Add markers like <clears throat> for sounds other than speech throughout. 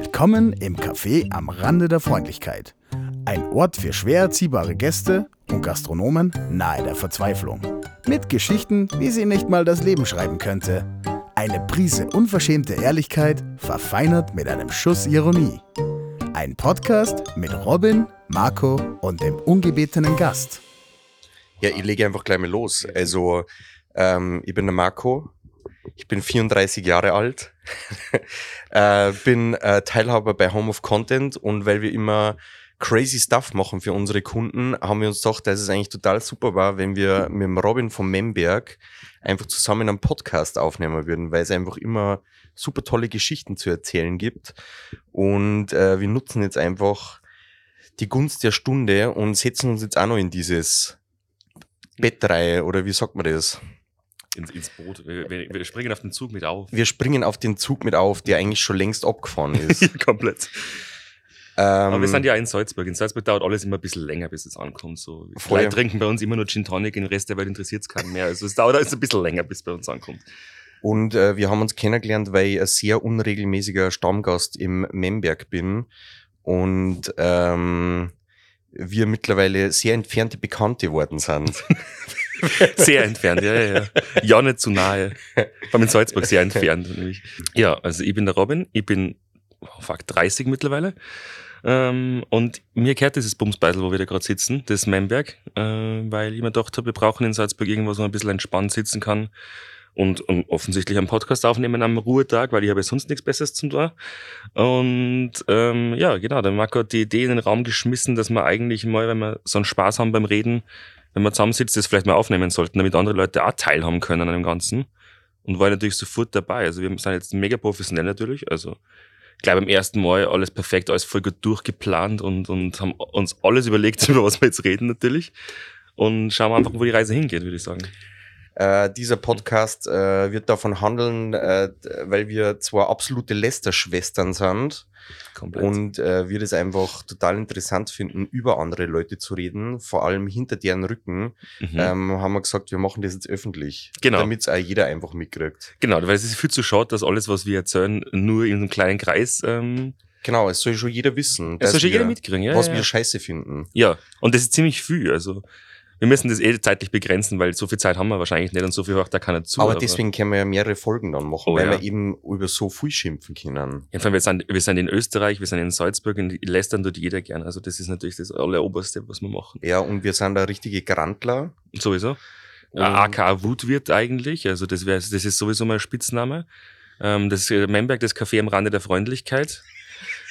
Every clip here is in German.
Willkommen im Café am Rande der Freundlichkeit. Ein Ort für schwer erziehbare Gäste und Gastronomen nahe der Verzweiflung. Mit Geschichten, wie sie nicht mal das Leben schreiben könnte. Eine Prise unverschämte Ehrlichkeit, verfeinert mit einem Schuss Ironie. Ein Podcast mit Robin, Marco und dem ungebetenen Gast. Ja, ich lege einfach gleich mal los. Also, ähm, ich bin der Marco, ich bin 34 Jahre alt, <laughs> äh, bin äh, Teilhaber bei Home of Content und weil wir immer crazy Stuff machen für unsere Kunden, haben wir uns gedacht, dass es eigentlich total super war, wenn wir mit dem Robin von Memberg einfach zusammen einen Podcast aufnehmen würden, weil es einfach immer super tolle Geschichten zu erzählen gibt. Und äh, wir nutzen jetzt einfach die Gunst der Stunde und setzen uns jetzt auch noch in dieses Bettreihe oder wie sagt man das? Ins, ins Boot. Wir, wir, wir, springen auf den Zug mit auf. Wir springen auf den Zug mit auf, der eigentlich schon längst abgefahren <laughs> ist. ja, komplett. Ähm, Aber wir sind ja in Salzburg. In Salzburg dauert alles immer ein bisschen länger, bis es ankommt. So. Voll. Leute trinken bei uns immer nur Gin Tonic, den Rest der Welt interessiert es keinen mehr. Also es dauert alles ein bisschen länger, bis es bei uns ankommt. Und äh, wir haben uns kennengelernt, weil ich ein sehr unregelmäßiger Stammgast im Memberg bin. Und ähm, wir mittlerweile sehr entfernte Bekannte worden sind. <laughs> <laughs> sehr entfernt, ja, ja, ja. Ja, nicht zu nahe. Vor in Salzburg sehr entfernt. Nämlich. Ja, also ich bin der Robin, ich bin oh, fuck, 30 mittlerweile. Ähm, und mir gehört dieses Bumsbeitel, wo wir da gerade sitzen, das Memberg, äh, weil ich mir gedacht habe, wir brauchen in Salzburg irgendwas, wo man ein bisschen entspannt sitzen kann und, und offensichtlich einen Podcast aufnehmen am Ruhetag, weil ich habe ja sonst nichts Besseres zum tun. Und ähm, ja, genau, der Marco hat die Idee in den Raum geschmissen, dass wir eigentlich mal, wenn wir so einen Spaß haben beim Reden, wenn man zusammensitzt, das vielleicht mal aufnehmen sollten, damit andere Leute auch teilhaben können an dem Ganzen. Und war natürlich sofort dabei. Also wir sind jetzt mega professionell natürlich. Also gleich beim ersten Mal alles perfekt, alles voll gut durchgeplant und, und haben uns alles überlegt, <laughs> über was wir jetzt reden natürlich. Und schauen wir einfach, wo die Reise hingeht, würde ich sagen. Äh, dieser Podcast äh, wird davon handeln, äh, weil wir zwar absolute Lästerschwestern sind Komplett. und äh, wir das einfach total interessant finden, über andere Leute zu reden, vor allem hinter deren Rücken, mhm. ähm, haben wir gesagt, wir machen das jetzt öffentlich, genau. damit es auch jeder einfach mitkriegt. Genau, weil es ist viel zu schade, dass alles, was wir erzählen, nur in einem kleinen Kreis ähm, Genau, es soll schon jeder wissen. Es soll schon jeder mitkriegen, ja. Was ja. wir scheiße finden. Ja, und das ist ziemlich viel. Also wir müssen das eh zeitlich begrenzen, weil so viel Zeit haben wir wahrscheinlich nicht und so viel hört da keiner zu. Aber, aber deswegen können wir ja mehrere Folgen dann machen, oh, weil ja. wir eben über so viel schimpfen können. Ja, wir sind, wir sind in Österreich, wir sind in Salzburg und lästern dort jeder gern. Also das ist natürlich das alleroberste, was wir machen. Ja, und wir sind da richtige Grantler. Sowieso. Um, AK Wutwirt eigentlich, also das wäre, das ist sowieso mal ein Spitzname. Ähm, das äh, Memberg, das Café am Rande der Freundlichkeit.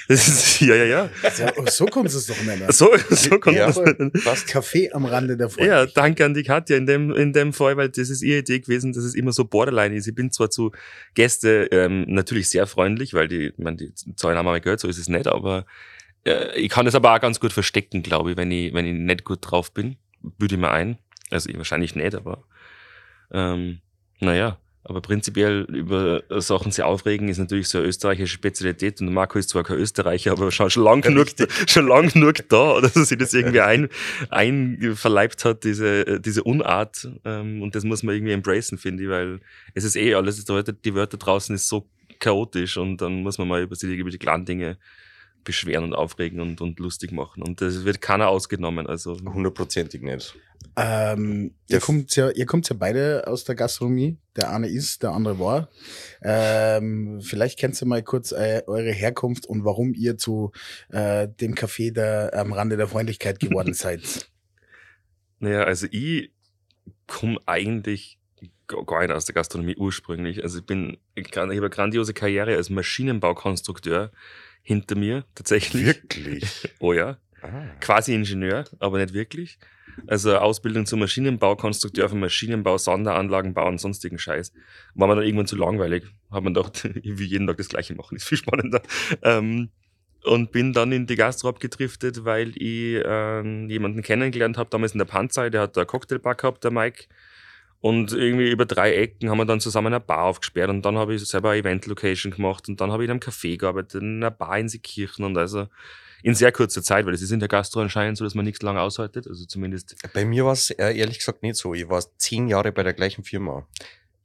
Das ja, ja, ja. So, so kommt es doch nennen. So, so kommt ja, es Was Kaffee am Rande der Folge. Ja, danke an die Katja in dem, in dem Fall, weil das ist ihre Idee gewesen, dass es immer so borderline ist. Ich bin zwar zu Gäste ähm, natürlich sehr freundlich, weil die, ich meine, die zahlen einmal gehört, so ist es nicht, aber äh, ich kann es aber auch ganz gut verstecken, glaube ich, wenn ich, wenn ich nicht gut drauf bin, büte ich mir ein. Also ich wahrscheinlich nicht, aber ähm, naja. Aber prinzipiell über Sachen sich aufregen ist natürlich so eine österreichische Spezialität. Und Marco ist zwar kein Österreicher, aber schon, schon lang genug, schon lang genug da, <laughs> dass er sich das irgendwie ein, einverleibt hat, diese, diese Unart. Ähm, und das muss man irgendwie embracen, finde ich, weil es ist eh alles, die Wörter draußen ist so chaotisch und dann muss man mal über die, über die kleinen Dinge beschweren und aufregen und, und lustig machen. Und das wird keiner ausgenommen. Also hundertprozentig nicht. Ähm, ihr, kommt ja, ihr kommt ja beide aus der Gastronomie. Der eine ist, der andere war. Ähm, vielleicht kennst du mal kurz äh, eure Herkunft und warum ihr zu äh, dem Café der, am Rande der Freundlichkeit geworden <laughs> seid. Naja, also ich komme eigentlich gar nicht aus der Gastronomie ursprünglich. Also ich bin, ich habe eine grandiose Karriere als Maschinenbaukonstrukteur hinter mir, tatsächlich. Wirklich? <laughs> oh ja. Ah. Quasi Ingenieur, aber nicht wirklich. Also Ausbildung zum Maschinenbaukonstrukteur von Maschinenbau, Sonderanlagenbau und sonstigen Scheiß. War mir dann irgendwann zu langweilig. Hat man gedacht, <laughs> ich will jeden Tag das Gleiche machen, <laughs> ist viel spannender. Ähm, und bin dann in die Gastro abgedriftet, weil ich äh, jemanden kennengelernt habe, damals in der Panzei, der hat da Cocktailbar gehabt, der Mike. Und irgendwie über drei Ecken haben wir dann zusammen eine Bar aufgesperrt und dann habe ich selber eine Event-Location gemacht und dann habe ich in einem Café gearbeitet, in einer Bar in Seekirchen und also in sehr kurzer Zeit, weil es ist in der Gastro anscheinend so, dass man nichts lange aushaltet, also zumindest. Bei mir war es ehrlich gesagt nicht so. Ich war zehn Jahre bei der gleichen Firma.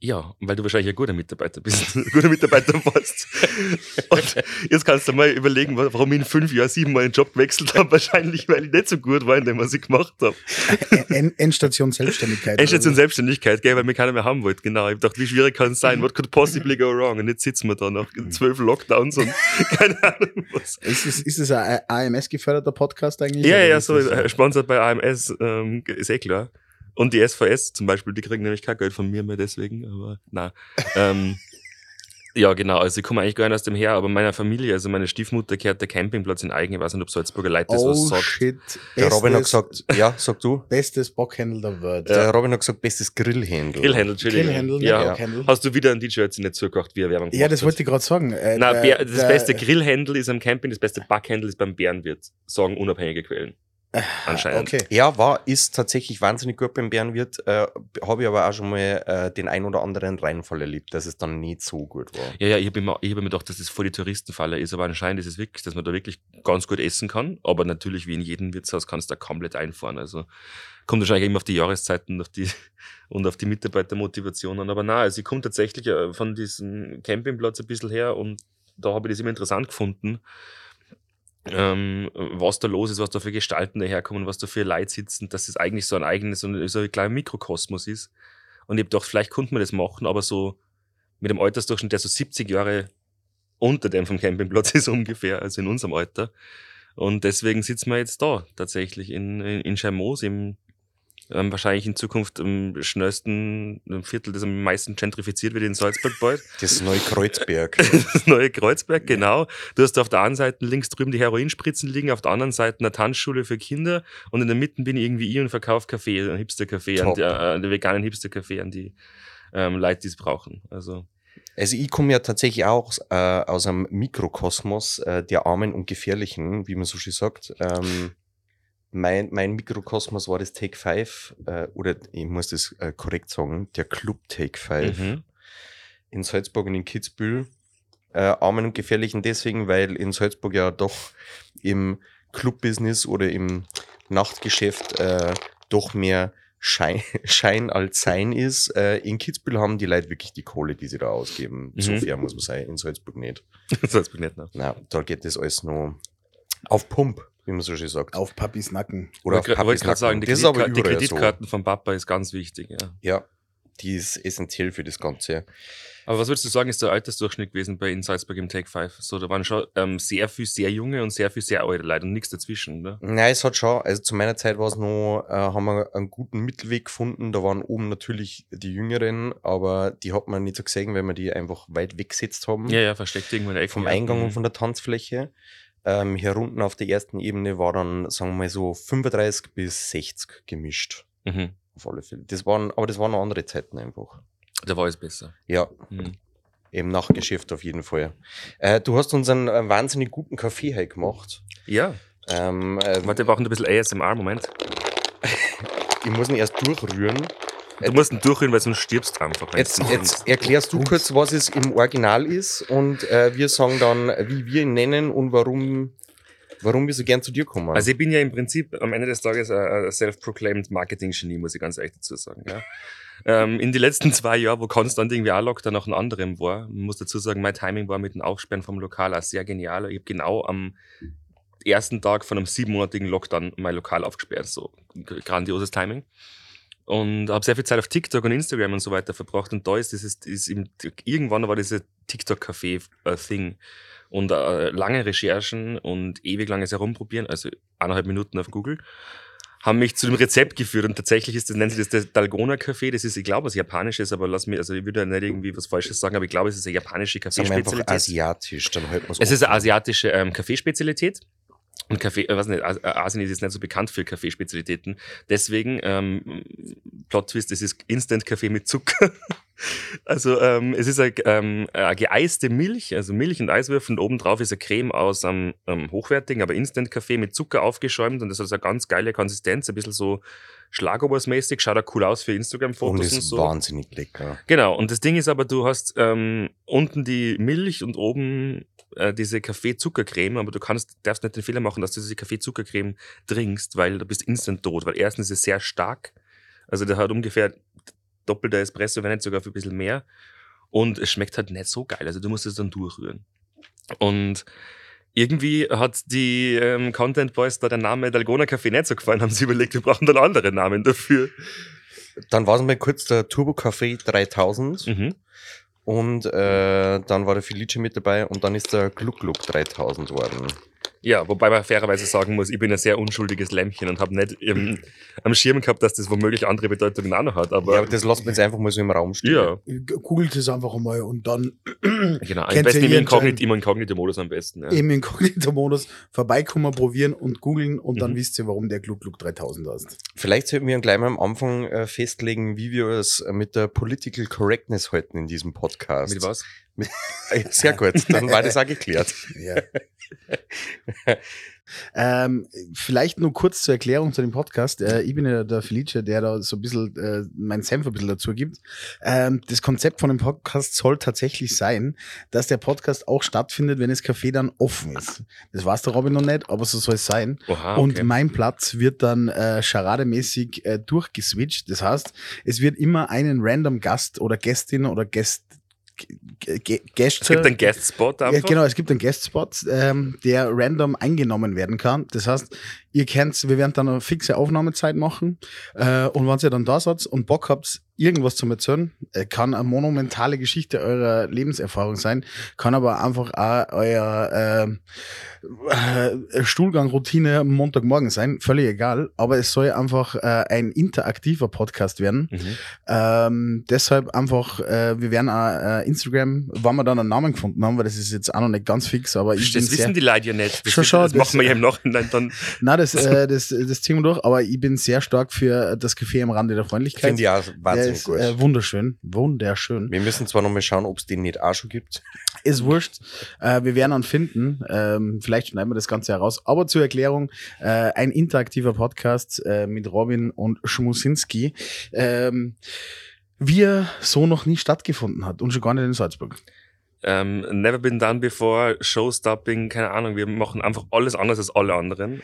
Ja, weil du wahrscheinlich ein guter Mitarbeiter bist. <laughs> ein guter Mitarbeiter warst. <laughs> Und jetzt kannst du mal überlegen, warum ich in fünf Jahren siebenmal den Job gewechselt habe. Wahrscheinlich, weil ich nicht so gut war in dem, was ich gemacht habe. En Endstation Selbstständigkeit. Endstation Selbstständigkeit, gell, weil mir keiner mehr haben wollte. Genau. Ich dachte, wie schwierig kann es sein? What could possibly go wrong? Und jetzt sitzen wir da nach zwölf Lockdowns und <laughs> keine Ahnung was. Ist es, ist es ein AMS-geförderter Podcast eigentlich? Ja, ja, so, äh, sponsert bei AMS, ähm, ist eh klar. Und die SVS zum Beispiel, die kriegen nämlich kein Geld von mir mehr deswegen, aber na. ähm, <laughs> ja, genau. Also ich komme eigentlich gar nicht aus dem her, aber meiner Familie, also meine Stiefmutter kehrt der Campingplatz in eigen. Ich weiß nicht, ob Salzburger Leute das oh, was sagt. shit. Der Robin hat gesagt, ja, sag du. <laughs> Bestes Bockhändel der Welt. Der Robin hat gesagt, bestes Grillhändel. Grillhändel, Entschuldigung. Grillhändel, ja. Bockhändel. Hast du wieder ein DJ jetzt nicht zugehört, wie er Werbung Ja, das wollte ich gerade sagen. Äh, Nein, der- das der- beste Grillhändel ist am Camping, das beste Backhändel ist beim Bärenwirt. Sagen unabhängige Quellen. Anscheinend. Okay. Ja, war, ist tatsächlich wahnsinnig gut beim Bärenwirt. Äh, Habe ich aber auch schon mal äh, den ein oder anderen Reinfall erlebt, dass es dann nicht so gut war. Ja, ja, ich habe immer, ich hab immer gedacht, dass das voll die Touristenfalle ist, aber anscheinend ist es wirklich, dass man da wirklich ganz gut essen kann. Aber natürlich, wie in jedem Wirtshaus, kannst du da komplett einfahren. Also kommt wahrscheinlich immer auf die Jahreszeiten und auf die, <laughs> und auf die Mitarbeitermotivation an. Aber nein, also ich komme tatsächlich äh, von diesem Campingplatz ein bisschen her und da habe ich das immer interessant gefunden, ähm, was da los ist, was da für Gestalten daherkommen, was da für Leute sitzen, dass es eigentlich so ein eigenes, so ein, so ein kleiner Mikrokosmos ist. Und ich habe gedacht, vielleicht konnte man das machen, aber so mit dem Altersdurchschnitt, der so 70 Jahre unter dem vom Campingplatz <laughs> ist ungefähr, also in unserem Alter. Und deswegen sitzen wir jetzt da, tatsächlich in, in, in Schermoos, im ähm, wahrscheinlich in Zukunft am schnellsten Viertel, das am meisten gentrifiziert wird in Salzburg bald. <laughs> Das neue Kreuzberg. <laughs> Das neue Kreuzberg, genau. Du hast auf der einen Seite links drüben die Heroinspritzen liegen, auf der anderen Seite eine Tanzschule für Kinder und in der Mitte bin ich irgendwie ich und verkaufe Kaffee, einen Hipster-Kaffee, an die, äh, den veganen Hipster-Kaffee an die ähm, Leute, die es brauchen. Also, Also ich komme ja tatsächlich auch aus, äh, aus einem Mikrokosmos äh, der Armen und Gefährlichen, wie man so schön sagt. Ähm, mein, mein Mikrokosmos war das Take 5, äh, oder ich muss das äh, korrekt sagen, der Club Take 5 mhm. in Salzburg und in Kitzbühel. Äh, Armen und Gefährlichen deswegen, weil in Salzburg ja doch im Clubbusiness oder im Nachtgeschäft äh, doch mehr Schein, <laughs> Schein als Sein ist. Äh, in Kitzbühel haben die Leute wirklich die Kohle, die sie da ausgeben. Mhm. So fair muss man sein. In Salzburg nicht. <laughs> Salzburg nicht, ne? Na, da geht das alles noch auf Pump, wie man so schön sagt. Auf Papis Nacken. Oder auf Ich wollte gerade sagen, die, Nacken. Das ist Kreditka- die Kreditkarten von Papa ist ganz wichtig. Ja. So. Ja, die ist essentiell für das Ganze. Aber was würdest du sagen, ist der Altersdurchschnitt gewesen bei in Salzburg im Take 5? So, da waren schon ähm, sehr viel sehr junge und sehr viel sehr alte Leute und nichts dazwischen, ne? Nein, es hat schon, also zu meiner Zeit war es noch, äh, haben wir einen guten Mittelweg gefunden. Da waren oben natürlich die Jüngeren, aber die hat man nicht so gesehen, weil wir die einfach weit weggesetzt haben. Ja, ja, versteckt irgendwo in der Ecke. vom. Eingang Mhm. und von der Tanzfläche. Ähm, hier unten auf der ersten Ebene war dann, sagen wir mal so, 35 bis 60 gemischt. Mhm. Auf alle Fälle. Das waren, aber das waren noch andere Zeiten einfach. Da war es besser. Ja, Mhm. im Nachtgeschäft auf jeden Fall. Äh, du hast uns einen, äh, wahnsinnig guten Kaffee heute gemacht. Ja, Ähm, äh, warte, wir brauchen ein bisschen ASMR, Moment. <laughs> ich muss ihn erst durchrühren. Du musst ihn durchhören, weil sonst stirbst du einfach. Jetzt, jetzt erklärst du kurz, was es im Original ist und äh, wir sagen dann, wie wir ihn nennen und warum, warum wir so gern zu dir kommen. Also ich bin ja im Prinzip am Ende des Tages ein ein self-proclaimed Marketing-Genie, muss ich ganz ehrlich dazu sagen. Ja. ähm, in die letzten zwei Jahren, wo konstant irgendwie ein Lockdown nach einem anderen war, muss dazu sagen, mein Timing war mit dem Aufsperren vom Lokal auch sehr genial. Ich habe genau am ersten Tag von einem siebenmonatigen Lockdown mein Lokal aufgesperrt. So grandioses Timing. Und habe sehr viel Zeit auf TikTok und Instagram und so weiter verbracht. Und da ist dieses, ist im, irgendwann war diese TikTok-Café-Thing. Und äh, lange Recherchen und ewig langes Herumprobieren, also eineinhalb Minuten auf Google, haben mich zu dem Rezept geführt. Und tatsächlich ist das, nennt sich das der Dalgona Café. Das ist, ich glaube, was Japanisches, aber lass mir, also ich würde ja nicht irgendwie was Falsches sagen, aber ich glaube, es ist eine japanische Kaffeespezialität. asiatisch, dann halten wir Es ist eine asiatische ähm, Kaffeespezialität. Und Kaffee, äh, was nicht, As- Asien ist jetzt nicht so bekannt für Kaffeespezialitäten. Deswegen, ähm, Plot Twist, es ist Instant-Kaffee mit Zucker. <laughs> also, ähm, es ist eine, ähm, eine geeiste Milch, also Milch und Eiswürfel und obendrauf ist eine Creme aus einem ähm, hochwertigen, aber Instant-Kaffee mit Zucker aufgeschäumt und das hat so eine ganz geile Konsistenz, ein bisschen so Schlagobers-mäßig, schaut auch cool aus für Und Instagram-Fotos ist und so. wahnsinnig lecker. Genau, und das Ding ist aber, du hast ähm, unten die Milch und oben äh, diese Kaffee-Zuckercreme, aber du kannst, darfst nicht den Fehler machen, dass du diese Kaffee-Zuckercreme trinkst, weil du bist instant tot, weil erstens ist es sehr stark, also der hat ungefähr doppelter Espresso, wenn nicht sogar für ein bisschen mehr. Und es schmeckt halt nicht so geil. Also du musst es dann durchrühren. Und irgendwie hat die ähm, Content Boys da der Name Dalgona Café nicht so gefallen, haben sie überlegt, wir brauchen dann andere Namen dafür. Dann war es mal kurz der Turbo Café 3000 Mhm. und äh, dann war der Felice mit dabei und dann ist der Gluck Gluck 3000 worden. Ja, wobei man fairerweise sagen muss, ich bin ein sehr unschuldiges Lämmchen und habe nicht im, <clears throat> am Schirm gehabt, dass das womöglich andere Bedeutungen auch noch hat. Aber ja, aber das lassen wir jetzt einfach mal so im Raum stehen. ja, Googelt es einfach mal und dann <clears throat> genau. Am Kennt besten ihr im Inkognito-Modus am besten. Ja. im Inkognito-Modus vorbeikommen, probieren und googeln und dann Mhm. wisst ihr, warum der Gluck Gluck 3000 heißt. Vielleicht sollten wir gleich mal am Anfang äh, festlegen, wie wir es äh, mit der Political Correctness halten in diesem Podcast. Mit was? Äh, Sehr gut, dann war das auch geklärt. <laughs> Ja. Ähm, vielleicht nur kurz zur Erklärung zu dem Podcast. Äh, ich bin ja der Felice, der da so ein bisschen äh, mein Senf ein bisschen dazu gibt. Ähm, das Konzept von dem Podcast soll tatsächlich sein, dass der Podcast auch stattfindet, wenn das Café dann offen ist. Das weiß der Robin noch nicht, aber so soll es sein. Oha, Und okay. mein Platz wird dann äh, charademäßig äh, durchgeswitcht. Das heißt, es wird immer einen random Gast oder Gästin oder Gäst, G- Gäste. es gibt einen Guest-Spot Ja, genau, es gibt einen Guest-Spot, ähm, der random eingenommen werden kann. Das heißt, ihr kennt, wir werden dann eine fixe Aufnahmezeit machen. Äh, und wenn ihr dann da seid und Bock habt, irgendwas zu erzählen, äh, kann eine monumentale Geschichte eurer Lebenserfahrung sein, kann aber einfach auch euer äh, äh, Stuhlgang-Routine Montagmorgen sein, völlig egal. Aber es soll einfach äh, ein interaktiver Podcast werden. Mhm. Ähm, deshalb einfach, äh, wir werden auch äh, Instagram, wann wir dann einen Namen gefunden haben, weil das ist jetzt auch noch nicht ganz fix, aber ich Das wissen die Leute ja nicht. Das, Schon, schon, das, das- machen wir ja im Nachhinein dann. Nein, das, äh, das, das ziehen wir durch, aber ich bin sehr stark für das Café am Rande der Freundlichkeit. Finde ich auch wahnsinnig ist gut. äh, wunderschön, wunderschön. wir müssen zwar noch mal schauen, ob es den nicht auch schon gibt. Ist wurscht. Äh, wir werden ihn finden. Ähm, vielleicht schneiden wir das Ganze heraus. Aber zur Erklärung, äh, ein interaktiver Podcast äh, mit Robin und Schmusinski, ähm, wie er so noch nie stattgefunden hat und schon gar nicht in Salzburg. Ähm, never been done before, Showstopping, keine Ahnung. Wir machen einfach alles anders als alle anderen.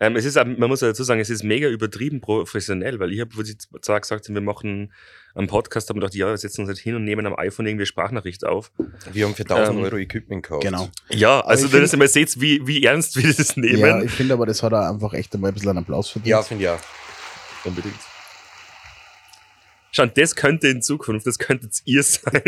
Ähm, es ist, man muss ja dazu sagen, es ist mega übertrieben professionell, weil ich habe, wo sie zwar gesagt haben, wir machen einen Podcast, haben wir gedacht, ja, wir setzen uns halt hin und nehmen am iPhone irgendwie Sprachnachricht auf. Wir haben für 1000 Ähm, Euro Equipment gekauft. Genau. Ja, also wenn ihr mal seht, wie, wie ernst wir das nehmen. Ja, ich finde aber, das hat er einfach echt einmal ein bisschen einen Applaus verdient. Ja, finde ich auch. Unbedingt. Schauen, das könnte in Zukunft, das könntet ihr sein.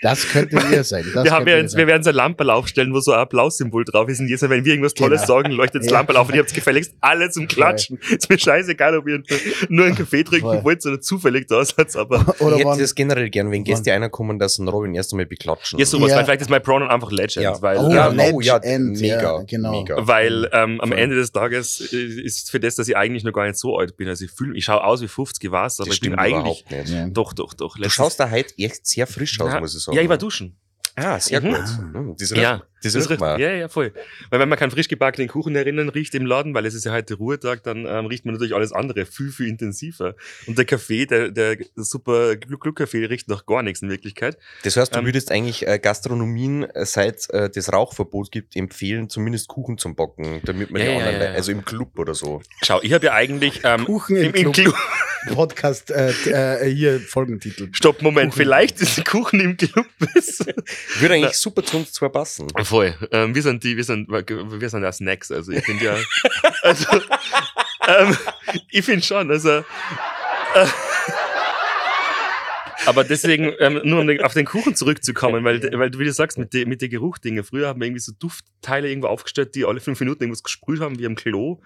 Das könnte ihr sein. Das wir, haben könnte ja ihr jetzt, sein. wir werden so ein Lamperl aufstellen, wo so ein Applaus-Symbol drauf ist. Und jetzt, wenn wir irgendwas Tolles Genau. sagen, leuchtet das Ja. Lamperl auf und ihr habt gefälligst alle zum Klatschen. Ist mir scheißegal, ob ihr nur einen Kaffee trinken Voll. wollt oder zufällig da seid, aber <laughs> Oder ich hätte wann, das generell gern, wenn Gäste reinkommen, dass ein Robin erst einmal beklatschen. ja, sowas, Ja. weil vielleicht ist mein Pronoun einfach Legend, Ja. weil, Oh, Ja, ähm, no, ja, Legend, mega, ja, genau. mega. weil ähm, am Voll. Ende des Tages ist für das, dass ich eigentlich noch gar nicht so alt bin. Also ich fühle, ich schaue aus wie 50, ich weiß, aber das ich bin eigentlich, überhaupt nicht. Ja. doch, doch, doch. Du schaust da heute echt sehr frisch aus, Ja. muss ich sagen. ja, ich war duschen. Ah, sehr Mhm. gut. Hm, riecht, Ja, das Das riecht riecht, man. ja, ja, voll. Weil wenn man keinen frisch gebackenen Kuchen erinnern riecht im Laden, weil es ist ja heute Ruhetag, dann ähm, riecht man natürlich alles andere viel, viel intensiver. Und der Kaffee, der, der super Gluck-Gluck-Kaffee riecht nach gar nichts in Wirklichkeit. Das heißt, du Ähm, würdest eigentlich äh, Gastronomien, äh, seit äh, das Rauchverbot gibt, empfehlen, zumindest Kuchen zum Backen, damit man Ja, die ja, anderen, ja, ja. also im Club oder so. Schau, ich habe ja eigentlich ähm, Kuchen im, im, Club. Club. <laughs> Podcast, äh, äh, hier Folgentitel. Stopp, Moment, Kuchen. vielleicht ist der Kuchen im Club besser. Würde eigentlich super zu uns zwei passen. Voll. Ähm, wir sind die, wir sind, wir sind ja Snacks. Also ich finde ja, <laughs> also ähm, ich finde schon, also äh, aber deswegen, ähm, nur um auf den Kuchen zurückzukommen, weil, weil du, wie du sagst, mit den mit Geruchdingen, früher haben wir irgendwie so Duftteile irgendwo aufgestellt, die alle fünf Minuten irgendwas gesprüht haben, wie am Klo.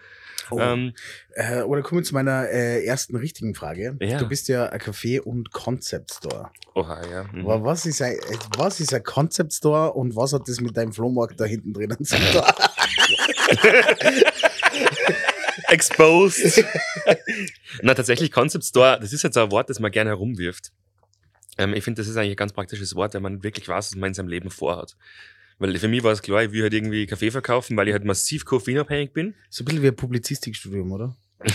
Oh. Ähm, Äh, oder kommen wir zu meiner äh, ersten richtigen Frage. Ja. Du bist ja ein Café- und Concept Store. oha, ja. Mhm. Aber was ist ein, äh, was ist ein Concept Store und was hat das mit deinem Flohmarkt da hinten drinnen zu tun? <laughs> Exposed. Na, tatsächlich Concept Store, das ist jetzt ein Wort, das man gerne herumwirft. Ähm, ich finde, das ist eigentlich ein ganz praktisches Wort, wenn man wirklich weiß, was man in seinem Leben vorhat. Weil für mich war es klar, ich will halt irgendwie Kaffee verkaufen, weil ich halt massiv koffeinabhängig bin. so ein bisschen wie ein Publizistikstudium, oder? <laughs>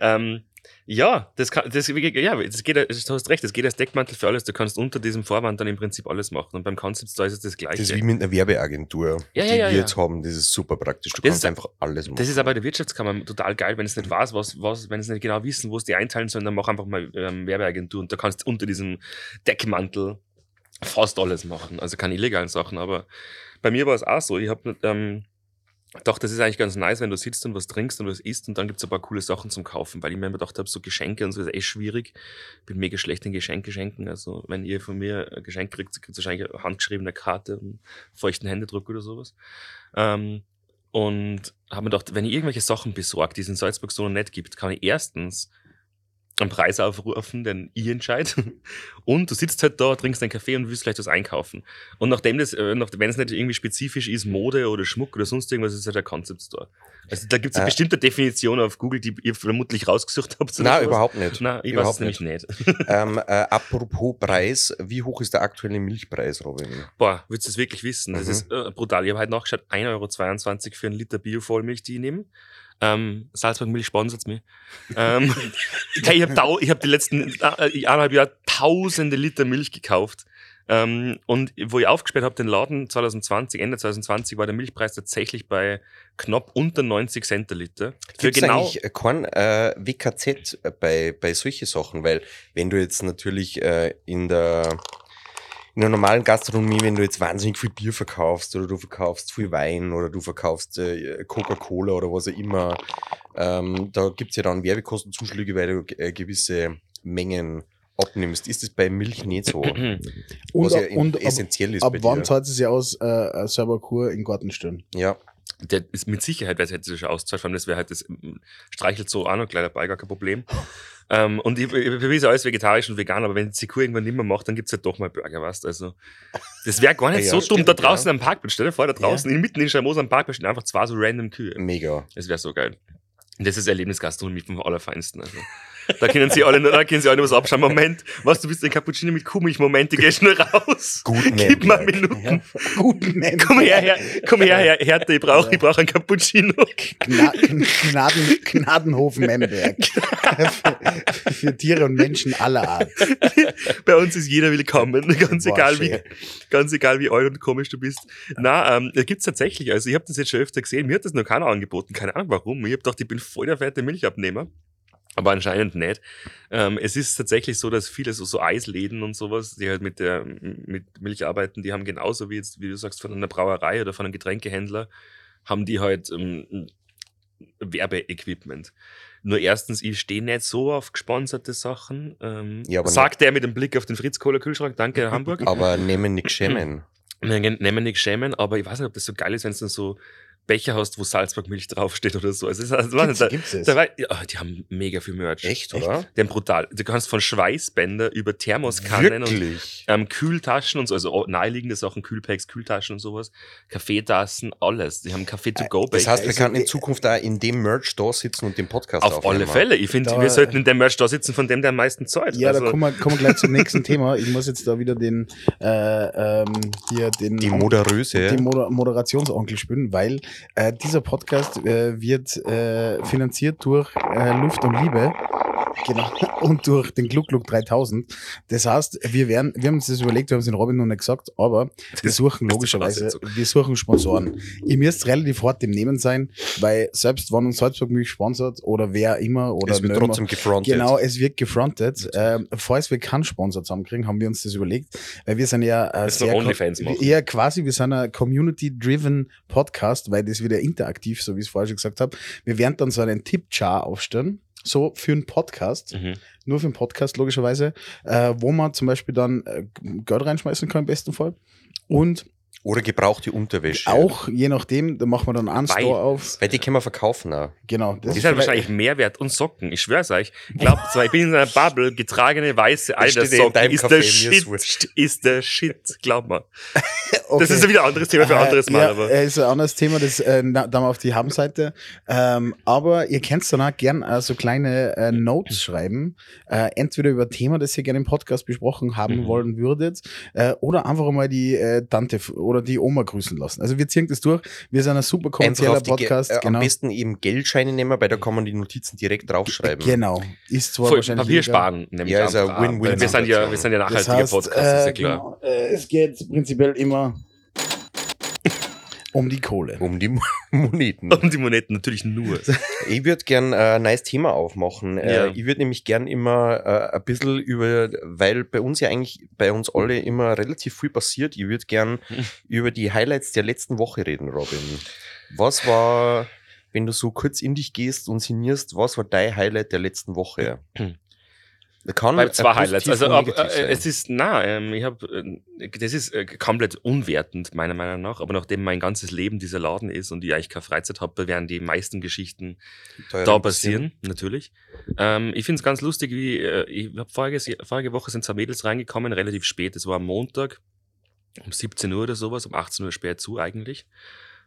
ähm, Ja, das kann, das, ja, das geht, du hast recht, das geht als Deckmantel für alles. Du kannst unter diesem Vorwand dann im Prinzip alles machen. Und beim Concept Store ist es das Gleiche. Das ist wie mit einer Werbeagentur, Ja, die ja, ja, wir jetzt haben. Das ist super praktisch. Du Das kannst ist- einfach alles machen. Das ist aber bei der Wirtschaftskammer total geil, wenn es nicht weiß, was, was, wenn es nicht genau wissen, wo es die einteilen sollen, dann mach einfach mal ähm, Werbeagentur und da kannst unter diesem Deckmantel fast alles machen. Also keine illegalen Sachen, aber bei mir war es auch so. Ich habe ähm, doch, das ist eigentlich ganz nice, wenn du sitzt und was trinkst und was isst und dann gibt's ein paar coole Sachen zum Kaufen, weil ich mir immer gedacht habe, so Geschenke und so ist eh schwierig. Bin mega schlecht in Geschenke schenken. Also wenn ihr von mir ein Geschenk kriegt, kriegt ihr wahrscheinlich eine handgeschriebene Karte, einen feuchten Händedruck oder sowas. Ähm, und habe mir gedacht, wenn ich irgendwelche Sachen besorgt, die es in Salzburg so noch nicht gibt, kann ich erstens einen Preis aufrufen, den ich entscheide. <laughs> Und du sitzt halt da, trinkst einen Kaffee und willst vielleicht was einkaufen. Und nachdem das, äh, wenn es nicht irgendwie spezifisch ist, Mode oder Schmuck oder sonst irgendwas, ist halt ein Concept Store. Also da gibt es eine Äh. bestimmte Definition auf Google, die ihr vermutlich rausgesucht habt. Nein, sowas. überhaupt nicht. Nein, ich Überhaupt weiß es nämlich nicht. <laughs> ähm, äh, apropos Preis, wie hoch ist der aktuelle Milchpreis, Robin? Boah, willst du es wirklich wissen? Das Mhm. ist äh, brutal. Ich habe heute nachgeschaut, 1,22 Euro für einen Liter Bio-Vollmilch, die ich nehme. Ähm, Salzburg Milch sponsert mich. ähm, <laughs> hey, ich habe hab die letzten äh, eineinhalb Jahre tausende Liter Milch gekauft. Ähm, und wo ich aufgesperrt habe, den Laden 2020, Ende 2020, war der Milchpreis tatsächlich bei knapp unter 90 Cent der Liter. Für Gibt's genau. eigentlich kein äh, WKZ bei, bei solchen Sachen? Weil wenn du jetzt natürlich äh, in der in der normalen Gastronomie, wenn du jetzt wahnsinnig viel Bier verkaufst oder du verkaufst viel Wein oder du verkaufst äh, Coca-Cola oder was auch immer, ähm, da gibt's ja dann Werbekostenzuschläge, weil du äh, gewisse Mengen abnimmst. Ist das bei Milch nicht so? Und, was ja ab- und ab, essentiell ist ab bei wann zahlt es sich aus, äh, eine Serberkur in Gartenstellen? Ja, Der ist mit Sicherheit, weil es hätte sich auszahlt, das wäre halt das ähm, streichelt so auch noch gleich dabei, gar kein Problem. Ähm, und ich, ich, für mich ist alles vegetarisch und vegan, aber wenn die Kur irgendwann nicht mehr macht, dann gibt's halt doch mal Burger, weißt Also, das wäre gar nicht <laughs> Ja, so dumm. Da draußen ja. am Parkplatz, stell dir vor, da draußen, in, mitten in Schamos am Parkplatz stehen einfach zwei so random Kühe. mega. Das wäre so geil. Und das ist Erlebnisgastronomie vom Allerfeinsten. Also. Da können sie alle, da können sie alle was abschauen. Moment, was, du bist ein Cappuccino mit Kuhmilch, Moment, ich geh schnell raus. Gut, Gib mal. Minuten. Guten Komm her, her, komm her, her, Härte, ich brauche ich brauch ein Cappuccino. Gna Gnaden Gnadenhof Memberg. für, für Tiere und Menschen aller Art. Bei uns ist jeder willkommen, ganz Boah, egal wie, ganz egal wie alt und komisch du bist. Na, ähm, gibt's tatsächlich, also ich habe das jetzt schon öfter gesehen, mir hat das noch keiner angeboten, keine Ahnung warum. Ich habe gedacht, ich bin voll der fette Milchabnehmer. Aber anscheinend nicht. Ähm, es ist tatsächlich so, dass viele so, so Eisläden und sowas, die halt mit der mit Milch arbeiten, die haben genauso wie jetzt, wie du sagst, von einer Brauerei oder von einem Getränkehändler, haben die halt ähm, Werbeequipment. Nur erstens, ich stehe nicht so auf gesponserte Sachen. Ähm, Ja, sagt der mit dem Blick auf den Fritz-Kohler-Kühlschrank, danke Hamburg. Aber nehmen nichts schämen. Nehmen nicht schämen, aber ich weiß nicht, ob das so geil ist, wenn du dann so Becher hast, wo Salzburg-Milch draufsteht oder so. Also, es ist, also, Gibt's, da, gibt's es? da war, ja, die haben mega viel Merch. Echt, Echt? oder? Die haben brutal. Du kannst von Schweißbänder über Thermoskannen und Wirklich? ähm, Kühltaschen und so, also naheliegende Sachen, Kühlpacks, Kühltaschen und sowas, Kaffeetassen, alles. Die haben Kaffee-to-go-Becher. Das heißt, wir Also, können in äh, Zukunft da in dem Merch da sitzen und den Podcast auf aufnehmen. alle Fälle. Ich finde, wir sollten in dem Merch da sitzen, von dem der am meisten zahlt. Ja, also, da kommen wir, kommen wir gleich zum nächsten Thema. Ich muss jetzt da wieder den äh, ähm, hier den Die Moderöse. den Moder Moderationsonkel spielen, weil äh, dieser Podcast äh, wird äh, finanziert durch äh, Luft und Liebe. Genau. <laughs> Und durch den Gluck Gluck 3000. Das heißt, wir werden, wir haben uns das überlegt, wir haben es den Robin noch nicht gesagt, aber wir suchen logischerweise, wir suchen Sponsoren. Ihr müsst relativ hart dem Nehmen sein, weil selbst wenn uns Salzburg Milch sponsert oder wer immer oder es wird immer- trotzdem gefrontet. Genau, es wird gefrontet. Ähm, falls wir keinen Sponsor zusammenkriegen, haben wir uns das überlegt, weil wir sind ja äh, sehr Onlyfans machen. eher quasi, wir sind ein Community-driven Podcast, weil das wieder interaktiv, so wie ich es vorher schon gesagt habe. Wir werden dann so einen Tipp-Jar aufstellen, so für einen Podcast, Mhm. nur für einen Podcast logischerweise, äh, wo man zum Beispiel dann äh, Geld reinschmeißen kann im besten Fall. Und Oder gebrauchte Unterwäsche. auch, je nachdem, da machen wir dann einen Weil- Store auf. Weil die können wir verkaufen auch. Genau. Das ist halt wahrscheinlich Mehrwert und Socken. Ich schwör's euch. Glaubt zwar, ich bin in einer Bubble, getragene weiße Alterssocken ist der Shit. Ist der Shit. Glaub mal. <laughs> Okay. Das ist ja wieder ein anderes Thema für ein anderes Mal. Ja, aber äh, ist ein anderes Thema, das äh, da mal auf die Habenseite. Ähm, aber ihr könnt dann auch gern äh, so kleine äh, Notes schreiben, äh, entweder über ein Thema, das ihr gerne im Podcast besprochen haben Mhm. wollen würdet, äh, oder einfach mal die äh, Tante oder oder die Oma grüßen lassen. Also wir ziehen das durch. Wir sind ein super kommerzieller die Ge- Podcast. äh, genau. Am besten eben Geldscheine nehmen, weil da kann man die Notizen direkt draufschreiben. Genau. Ist zwar Voll, wahrscheinlich Papier sparen, nämlich Ja, ist ein. Win-Win Wir sind ja, wir sind ja Das nachhaltige heißt, Podcasts, ist ja äh, klar. genau, äh, es geht prinzipiell immer um die Kohle. Um die <laughs> Moneten. Und die Moneten natürlich nur. <laughs> Ich würde gern äh, ein neues Thema aufmachen. Äh, Ja. ich würde nämlich gern immer äh, ein bisschen über, weil bei uns ja eigentlich bei uns alle immer relativ viel passiert. Ich würde gern <laughs> über die Highlights der letzten Woche reden, Robin. Was war, wenn du so kurz in dich gehst und sinnierst, was war dein Highlight der letzten Woche? <clears throat> Bei zwei Highlights. Also negativ äh, es ist, na, ähm, ich habe, äh, das ist äh, komplett unwertend meiner Meinung nach. Aber nachdem mein ganzes Leben dieser Laden ist und ich eigentlich keine Freizeit habe, werden die meisten Geschichten Teuer da ein bisschen. passieren, natürlich. Ähm, ich finde es ganz lustig, wie äh, ich hab vorige, vorige Woche sind zwei Mädels reingekommen, relativ spät. Es war am Montag um 17 Uhr oder sowas, um 18 Uhr spät zu eigentlich.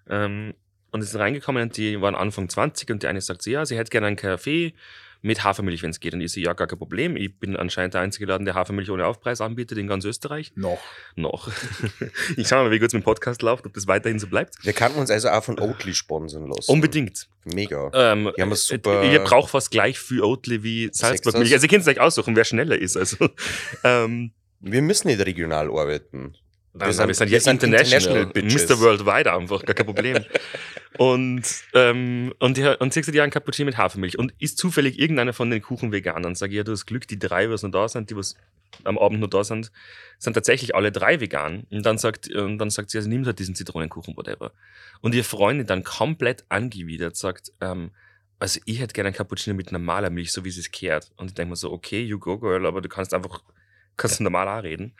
Ähm, und es sind reingekommen und die waren Anfang 20 und die eine sagt so, ja, sie hätte gerne einen Kaffee mit Hafermilch, wenn es geht. Und ich so, ja, gar kein Problem. Ich bin anscheinend der einzige Laden, der Hafermilch ohne Aufpreis anbietet in ganz Österreich. Noch. Noch. <laughs> ich schau mal, wie gut es mit dem Podcast läuft, ob das weiterhin so bleibt. Wir kannten uns also auch von Oatly sponsern lassen. Unbedingt. Mega. Ähm, Die haben äh, super- Ihr braucht fast gleich viel Oatly wie Salzburg-Milch. Also ihr könnt es euch aussuchen, wer schneller ist. Also, <laughs> ähm, Wir müssen nicht regional arbeiten. Wir, sind- wir sind ja international, international. Mr. Worldwide einfach, gar kein Problem. <laughs> und, ähm, und, die, und sie sagt, ja, ein Cappuccino mit Hafermilch. Und ist zufällig irgendeiner von den Kuchen vegan? Dann sage ich, ja, du hast Glück, die drei, was noch da sind, die was am Abend noch da sind, sind tatsächlich alle drei vegan. Und dann sagt, und dann sagt sie, also nimm halt diesen Zitronenkuchen, whatever. Und ihr Freundin dann komplett angewidert sagt, ähm, also ich hätte gerne ein Cappuccino mit normaler Milch, so wie sie es kehrt. Und ich denke mir so, okay, you go girl, aber du kannst einfach, kannst normal auch reden.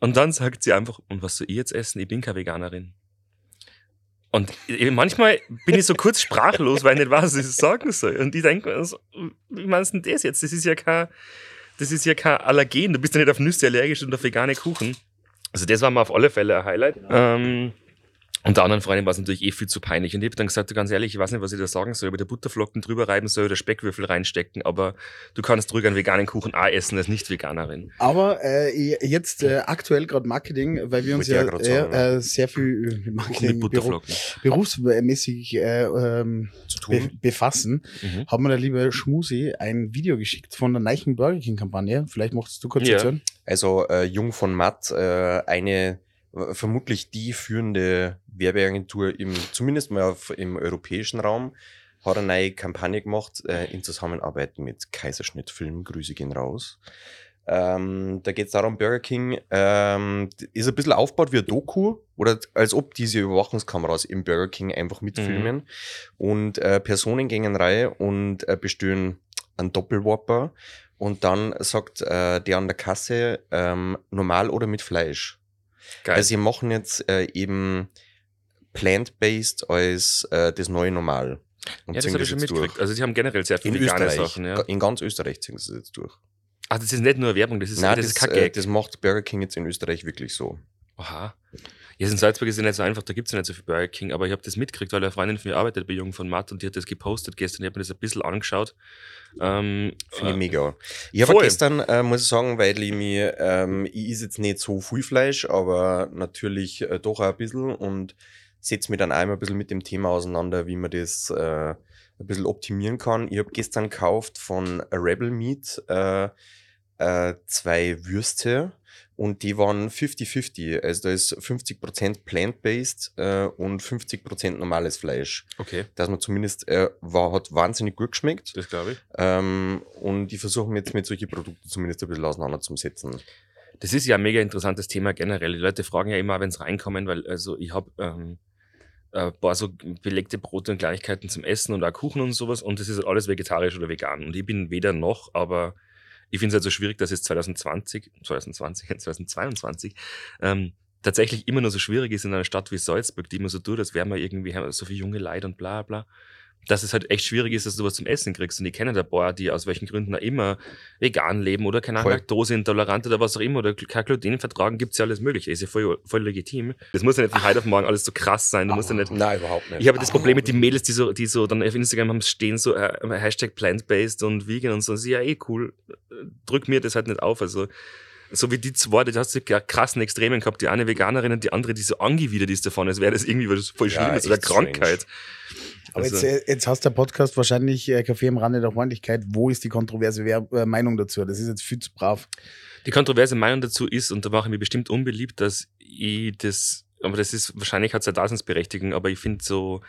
Und dann sagt sie einfach, und was soll ich jetzt essen? Ich bin keine Veganerin. Und manchmal bin ich so kurz sprachlos, weil ich nicht weiß, was ich sagen soll. Und ich denke mir so, wie meinst du denn das jetzt? Das ist ja kein, das ist ja kein Allergen. Du bist ja nicht auf Nüsse allergisch und auf vegane Kuchen. Also das war mir auf alle Fälle ein Highlight. Ähm, und der anderen Freundin war es natürlich eh viel zu peinlich. Und ich habe dann gesagt, du ganz ehrlich, ich weiß nicht, was ich da sagen soll. Über die Butterflocken drüber reiben soll oder Speckwürfel reinstecken, aber du kannst ruhig einen veganen Kuchen auch essen als Nicht-Veganerin. Aber äh, jetzt äh, aktuell gerade Marketing, weil wir uns ja ich ja grad sagen, äh, äh, sehr viel äh, Marketing mit beru Butterflocken. berufsmäßig äh, ähm, Zu be tun. befassen, Mhm. hat mir der liebe Schmusi ein Video geschickt von der Neichen Burger King Kampagne. Vielleicht möchtest du kurz Ja. erzählen. Also äh, Jung von Matt, äh, eine äh, vermutlich die führende Werbeagentur im, zumindest mal auf, im europäischen Raum, hat eine neue Kampagne gemacht äh, in Zusammenarbeit mit Kaiserschnittfilm. Grüße gehen raus. Ähm, da geht es darum, Burger King ähm, ist ein bisschen aufgebaut wie ein Doku oder als ob diese Überwachungskameras im Burger King einfach mitfilmen und äh, Personen gehen rein und äh, bestellen einen Doppelwhopper und dann sagt äh, der an der Kasse ähm, normal oder mit Fleisch. Geil. Also sie machen jetzt äh, eben plant-based als äh, das neue Normal. Und ja, das habe ich schon mitgekriegt. Also, sie haben generell sehr In viele vegane Österreich. Sachen. Ja. In ganz Österreich ziehen sie es jetzt durch. Ach, das ist nicht nur Werbung, das ist, Nein, das, das, ist kein äh, das macht Burger King jetzt in Österreich wirklich so. Aha. Ja, in Salzburg ist es nicht so einfach, da gibt es ja nicht so viel Burger King, aber ich habe das mitgekriegt, weil eine Freundin von mir arbeitet bei Jung von Matt und die hat das gepostet gestern, ich habe mir das ein bisschen angeschaut. Ähm, Finde ich äh, mega. Ich habe gestern, äh, muss ich sagen, weil ich mir, ähm, ich is jetzt nicht so viel Fleisch, aber natürlich äh, doch auch ein bisschen und setze mich dann einmal ein bisschen mit dem Thema auseinander, wie man das äh, ein bisschen optimieren kann. Ich habe gestern gekauft von Rebel Meat äh, äh, zwei Würste und die waren 50-50. Also da ist 50% plant-based äh, und 50% normales Fleisch. okay, Dass man zumindest, äh, war, hat wahnsinnig gut geschmeckt. das glaube ich. Ähm, und die versuchen jetzt mit solchen Produkten zumindest ein bisschen auseinanderzusetzen. Das ist ja ein mega interessantes Thema generell. Die Leute fragen ja immer, wenn sie reinkommen, weil also ich habe ähm, ein paar so belegte Brote und Kleinigkeiten zum Essen und auch Kuchen und sowas und das ist alles vegetarisch oder vegan. Und ich bin weder noch, aber ich finde es halt so schwierig, dass es 2020, 2020, 2022 ähm, tatsächlich immer noch so schwierig ist in einer Stadt wie Salzburg, die immer so tut, als wären wir irgendwie haben so viele junge Leute und bla bla. Dass es halt echt schwierig ist, dass du was zum Essen kriegst. Und ich kenne da paar, die aus welchen Gründen auch immer vegan leben oder keine Ahnung. Laktoseintolerant oder was auch immer oder kein Gluten vertragen, gibt's ja alles Mögliche. Ist ja voll, voll legitim. Das muss ja nicht von heute auf morgen alles so krass sein. Du musst ja nicht Nein, überhaupt nicht. ich habe das Problem mit den Mädels, die so, die so dann auf Instagram haben stehen, so äh, Hashtag plant-based und vegan und so. Das ist ja eh cool. Drück mir das halt nicht auf. Also so wie die zwei, da hast du ja krassen Extremen gehabt. Die eine Veganerin und die andere, die so angewidert ist davon, als wäre das irgendwie was voll Ja, Schlimmes oder echt strange. Aber Also- jetzt, äh, jetzt hast der Podcast wahrscheinlich äh, Kaffee am Rande der Freundlichkeit. Wo ist die kontroverse Wer äh, Meinung dazu? Das ist jetzt viel zu brav. Die kontroverse Meinung dazu ist, und da mache ich mich bestimmt unbeliebt, dass ich das, aber das ist, wahrscheinlich hat es eine Daseinsberechtigung, aber ich finde so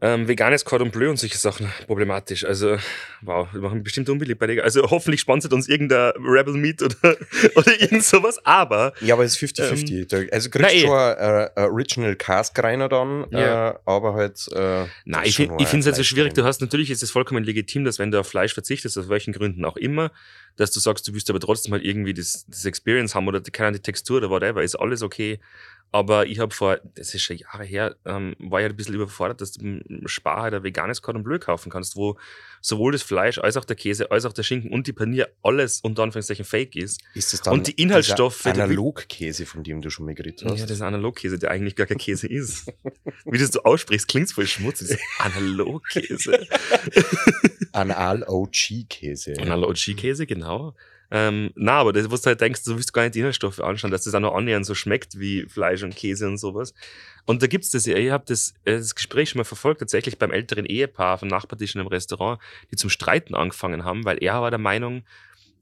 ähm, veganes Cordon Bleu und solche Sachen problematisch. Also, wow, wir machen bestimmt unbeliebt bei dir. Also hoffentlich sponsert uns irgendein Rebel Meat oder, <laughs> oder irgend sowas, aber Ja, aber es ist 50-50. Da- also kriegst eh. du schon ein äh, Original Cask reiner dann, Ja. äh, aber halt. Äh, Nein, ich, schon ich finde es halt so schwierig. Du hast natürlich ist es vollkommen legitim, dass wenn du auf Fleisch verzichtest, aus welchen Gründen auch immer, dass du sagst, du willst aber trotzdem halt irgendwie das, das Experience haben oder die, keine die Textur oder whatever, ist alles okay. Aber ich habe vor, das ist schon Jahre her, ähm, war ja ein bisschen überfordert, dass du im Spar halt ein veganes Cordon Bleu kaufen kannst, wo sowohl das Fleisch als auch der Käse, als auch der Schinken und die Panier alles unter Anführungszeichen fake ist. Ist das dann Und die Inhaltsstoffe, Analogkäse, von dem du schon mal geredet hast? Ja, das ist ein Analogkäse, der eigentlich gar kein Käse ist. Wie das du aussprichst, klingt's voll schmutzig. Analogkäse. Anal-OG-Käse. Analog-Käse, genau. Ähm, na, aber das, was du halt denkst, du willst gar nicht die Inhaltsstoffe anschauen, dass das auch noch annähernd so schmeckt wie Fleisch und Käse und sowas. Und da gibt's das ja, ich habe das, äh, das Gespräch schon mal verfolgt, tatsächlich beim älteren Ehepaar vom Nachbartisch in einem Restaurant, die zum Streiten angefangen haben, weil er war der Meinung,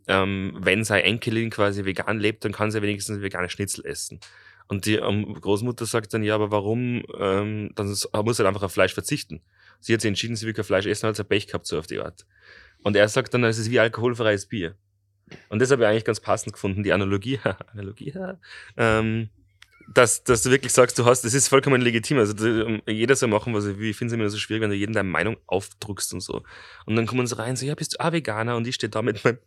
ähm, wenn seine Enkelin quasi vegan lebt, dann kann sie wenigstens vegane Schnitzel essen. Und die ähm, Großmutter sagt dann, ja, aber warum? Ähm, dann muss halt einfach auf Fleisch verzichten. Sie hat sich entschieden, sie will kein Fleisch essen, hat sie Pech gehabt, so auf die Art. Und er sagt dann, es ist wie alkoholfreies Bier. Und das habe ich eigentlich ganz passend gefunden, die Analogie, <laughs> Analogie, ähm, dass, dass du wirklich sagst, du hast, das ist vollkommen legitim. Also du, ähm, jeder soll machen, was er will. Ich finde es immer so schwierig, wenn du jedem deine Meinung aufdrückst und so. Und dann kommen sie rein, so, ja, bist du auch Veganer? Und ich stehe da mit meinem,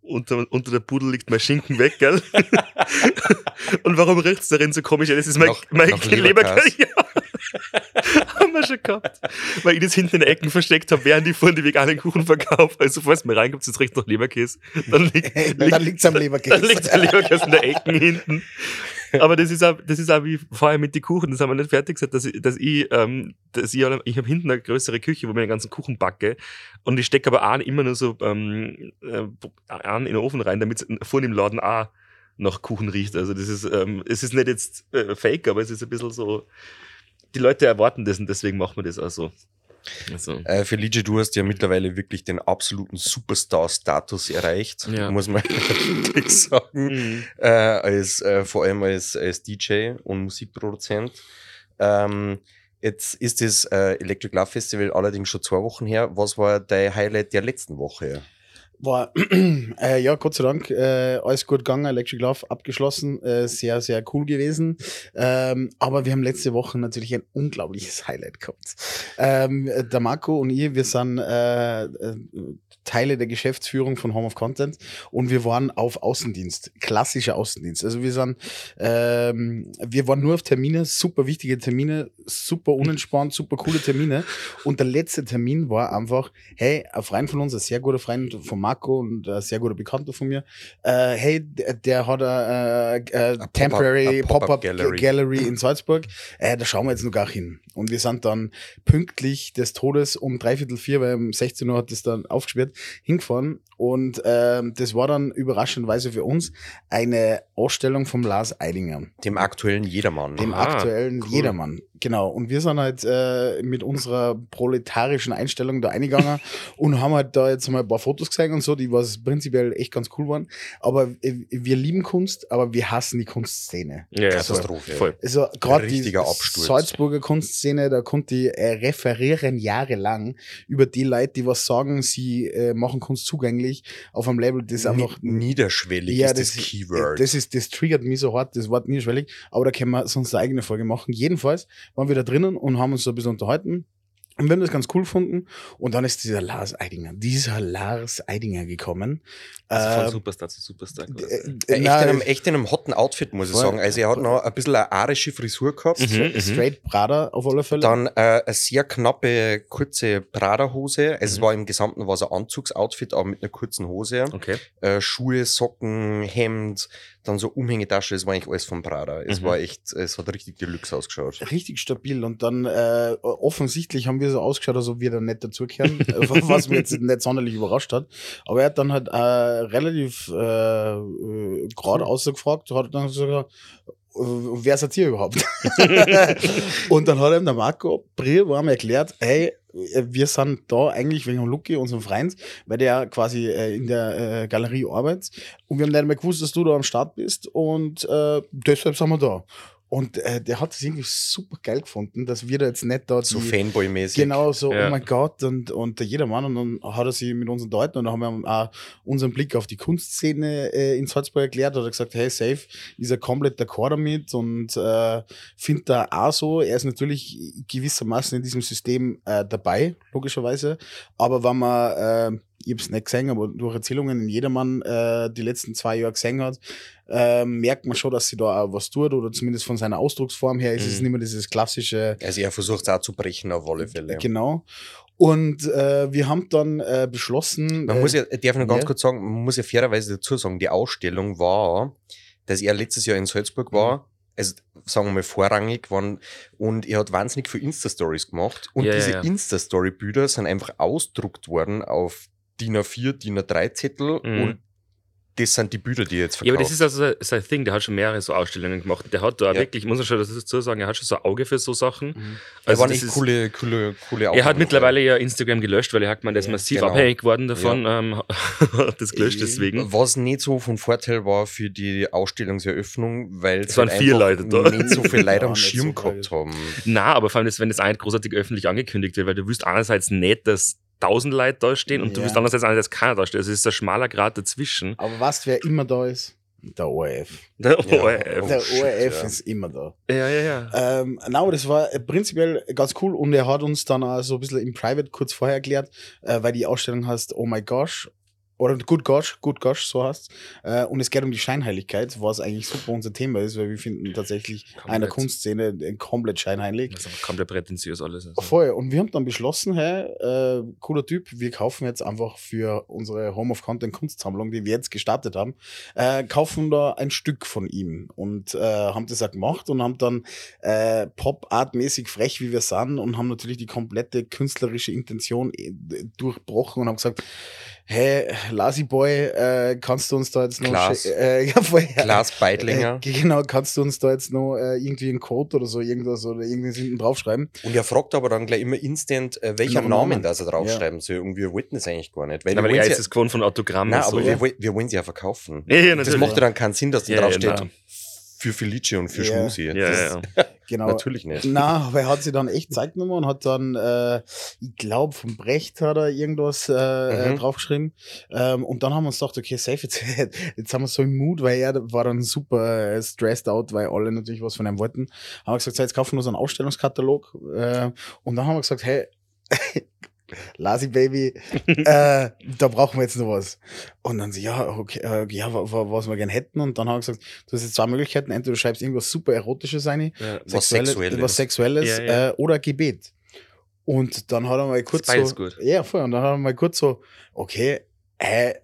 unter, unter der Pudel liegt mein Schinken weg, gell? <laughs> und warum riecht's darin so komisch? Das ist mein, Nach- mein nach Leberkas. Leberkas. <laughs> Ja. Wir schon gehabt. <laughs> Weil ich das hinten in den Ecken versteckt habe, während ich vorhin die veganen Kuchen verkaufe. Also, falls mir reinkommt, jetzt riecht nach Leberkäse. Dann <laughs> liegt, Dann liegt's am dann Leberkäse. liegt der Leberkäse in der Ecken hinten. <laughs> Aber das ist auch, das ist auch wie vorher mit den Kuchen, das haben wir nicht fertig gesagt, dass ich, dass ich, ähm, dass ich, ich habe hinten eine größere Küche, wo ich den ganzen Kuchen backe und ich stecke aber einen immer nur so ähm, äh, einen in den Ofen rein, damit es vorne im Laden auch nach Kuchen riecht. Also das ist, ähm, es ist nicht jetzt äh, fake, aber es ist ein bisschen so, die Leute erwarten das und deswegen machen wir das auch so. Also, Äh, Felice, du hast ja mittlerweile wirklich den absoluten Superstar-Status erreicht, Ja. muss man sagen. mhm. Äh, als, äh, vor allem als, als DJ und Musikproduzent. Ähm, jetzt ist das äh, Electric Love Festival allerdings schon zwei Wochen her. Was war dein Highlight der letzten Woche? War, <clears throat> äh, ja, Gott sei Dank, äh, alles gut gegangen, Electric Love abgeschlossen, äh, sehr, sehr cool gewesen. Ähm, aber wir haben letzte Woche natürlich ein unglaubliches Highlight gehabt. Ähm, der Marco und ich, wir sind äh, äh, Teile der Geschäftsführung von Home of Content und wir waren auf Außendienst, klassischer Außendienst. Also wir sind, ähm, wir waren nur auf Termine, super wichtige Termine, super unentspannt, super coole Termine. Und der letzte Termin war einfach, hey, ein Freund von uns, ein sehr guter Freund von Marco und ein sehr guter Bekannter von mir, äh, hey, der, der hat eine äh, Temporary Pop-up Pop-up Gallery. Gallery. in Salzburg. Äh, da schauen wir jetzt noch gar hin. Und wir sind dann pünktlich des Todes um dreiviertel vier, weil um 16 Uhr hat das dann aufgesperrt, hingefahren. Und ähm, das war dann überraschenderweise für uns eine Ausstellung vom Lars Eidinger Dem aktuellen Jedermann. dem Ah, aktuellen cool. Jedermann. Genau. Und wir sind halt äh, mit unserer proletarischen Einstellung da eingegangen <laughs> und haben halt da jetzt mal ein paar Fotos gezeigt und so, die was prinzipiell echt ganz cool waren. Aber äh, wir lieben Kunst, aber wir hassen die Kunstszene. ja, ja, Katastrophe. Voll. Also gerade die Absturz. Salzburger Kunstszene, da konnte ich äh, referieren jahrelang über die Leute, die was sagen, sie äh, machen Kunst zugänglich auf einem Label, das einfach Ni- niederschwellig ist das, Keyword. das ist, das triggert mich so hart, das Wort niederschwellig, aber da können wir sonst eine eigene Folge machen. Jedenfalls waren wir da drinnen und haben uns so ein bisschen unterhalten. Und wir haben das ganz cool gefunden. Und dann ist dieser Lars Eidinger, dieser Lars Eidinger gekommen. Also von Äh, Superstar zu Superstar. äh, quasi. Äh, echt, in einem, echt in einem hotten Outfit, muss ich sagen. Also er hat noch ein bisschen eine arische Frisur gehabt. Mhm, mhm. Straight Prada auf alle Fälle. Dann äh, eine sehr knappe, kurze Prada-Hose. Also es Mhm. war im Gesamten war so ein Anzugsoutfit, aber mit einer kurzen Hose. Okay. Äh, Schuhe, Socken, Hemd, dann so Umhängetasche, das war eigentlich alles von Prada. Es Mhm. war echt, es hat richtig Deluxe ausgeschaut. richtig stabil und dann äh, offensichtlich haben wir so ausgeschaut, als ob wir da nicht dazugehören, <laughs> was mich jetzt nicht sonderlich überrascht hat. Aber er hat dann halt äh, relativ äh, äh, gerade ausgefragt, hat dann gesagt, äh, wer seid ihr überhaupt? <laughs> und dann hat ihm der Marco Brier warm erklärt, hey, wir sind da eigentlich wegen Lucky, unserem Freund, weil der quasi äh, in der äh, Galerie arbeitet. Und wir haben nicht mehr gewusst, dass du da am Start bist. Und äh, deshalb sind wir da. Und äh, der hat es irgendwie super geil gefunden, dass wir da jetzt nicht da So Fanboy-mäßig. Genau, so, Ja. oh mein Gott, und, und der jedermann. Und dann hat er sich mit uns unterhalten und dann haben wir auch unseren Blick auf die Kunstszene äh, in Salzburg erklärt. Hat er gesagt, hey, safe, ist er komplett d'accord damit und äh, findet da auch so. Er ist natürlich gewissermaßen in diesem System äh, dabei, logischerweise. Aber wenn man, äh, ich hab's nicht gesehen, aber durch Erzählungen in jedermann äh, die letzten zwei Jahre gesehen hat, äh, merkt man schon, dass sie da auch was tut oder zumindest von seiner Ausdrucksform her ist es Mhm. nicht mehr dieses klassische Also er versucht es auch zu brechen auf alle Fälle. Genau. Und äh, wir haben dann äh, beschlossen. Man äh, muss ja, darf ich noch ganz ja. kurz sagen, man muss ja fairerweise dazu sagen, die Ausstellung war, dass er letztes Jahr in Salzburg Mhm. war, also sagen wir mal vorrangig waren und er hat wahnsinnig viele Insta-Stories gemacht und Ja, ja, diese ja. Insta-Story-Bilder sind einfach ausdruckt worden auf DIN A4, DIN A3-Zettel Mhm. und das sind die Bilder, die er jetzt Ja, aber verkauft. das ist also sein- Ding, der hat schon mehrere so Ausstellungen gemacht. Der hat da Ja. wirklich, muss man schon dazu sagen, er hat schon so ein Auge für so Sachen. Mhm. da Also waren das echt ist- coole, coole, coole Er hat mittlerweile ja Instagram gelöscht, weil er hat er ist Ja, massiv genau. abhängig geworden davon, ähm, hat <laughs> das gelöscht Äh, deswegen. Was nicht so von Vorteil war für die Ausstellungseröffnung, weil Es waren halt vier Leute da. nicht so viele <laughs> Leute Ja, am Schirm so gehabt haben. Na, aber vor allem, das, wenn das nicht großartig öffentlich angekündigt wird, weil du wüsst einerseits nicht, dass tausend Leute da stehen und du Ja. wüsst andererseits auch nicht, dass keiner da steht. Also es ist ein schmaler Grad dazwischen. Aber weißt du, wer immer da ist? Der ORF. Der Ja. ORF. Der shit, ORF ja. ist immer da. Ja, ja, ja. Ähm, na, das war äh, prinzipiell ganz cool und er hat uns dann auch so ein bisschen im Private kurz vorher erklärt, äh, weil die Ausstellung heißt Oh my gosh. Oder Good Gosh, Good Gosh, so heißt äh, Und es geht um die Scheinheiligkeit, was eigentlich super unser Thema ist, weil wir finden tatsächlich Komplett. einer Kunstszene komplett scheinheilig. Das ist aber komplett prätentiös alles. Also. Voll. Und wir haben dann beschlossen, hey, äh, cooler Typ, wir kaufen jetzt einfach für unsere Home of Content Kunstsammlung, die wir jetzt gestartet haben, äh, kaufen da ein Stück von ihm und äh, haben das auch gemacht und haben dann äh, Pop-Art-mäßig frech, wie wir sind und haben natürlich die komplette künstlerische Intention äh, durchbrochen und haben gesagt, hey, Lazy Boy, äh, kannst du uns da jetzt noch... Klaas. Äh, <laughs> ja, voll, Klaas Beidlinger. Äh, genau, kannst du uns da jetzt noch äh, irgendwie einen Code oder so irgendwas oder irgendwas hinten draufschreiben? Und er fragt aber dann gleich immer instant, äh, welcher Namen Namen. das er draufschreiben soll. Und wir wollten das eigentlich gar nicht. Weil Na, wir weil er ist ja, es gewohnt von Autogrammen. nein, so. aber wir, woll- wir wollen sie ja verkaufen. Ja, ja, das macht ja dann keinen Sinn, dass da Ja, drauf ja, steht, nein. Für Felice und für Ja. Schmusi. ja, ja, ja. <laughs> Genau. Natürlich nicht. Na, aber er hat sich dann echt Zeit genommen und hat dann, äh, ich glaube, vom Brecht hat er irgendwas äh, äh, Mhm. draufgeschrieben. Ähm, und dann haben wir uns gedacht, okay, safe, jetzt, <laughs> jetzt haben wir so im Mut, weil er war dann super äh, stressed out, weil alle natürlich was von ihm wollten. Haben wir gesagt, so, jetzt kaufen wir uns einen Ausstellungskatalog. Äh, und dann haben wir gesagt, hey, <laughs> Lasy Baby, <laughs> äh, da brauchen wir jetzt noch was. Und dann so, ja, okay, äh, ja, wa- wa- was wir gerne hätten. Und dann haben wir gesagt, du hast jetzt zwei Möglichkeiten. Entweder du schreibst irgendwas super Erotisches rein, Ja. Was Sexuelle- Sexuelles. was Sexuelles Ja, ja. Äh, oder Gebet. Und dann hat er mal kurz so, gut. ja voll, und dann hat er mal kurz so, okay, äh,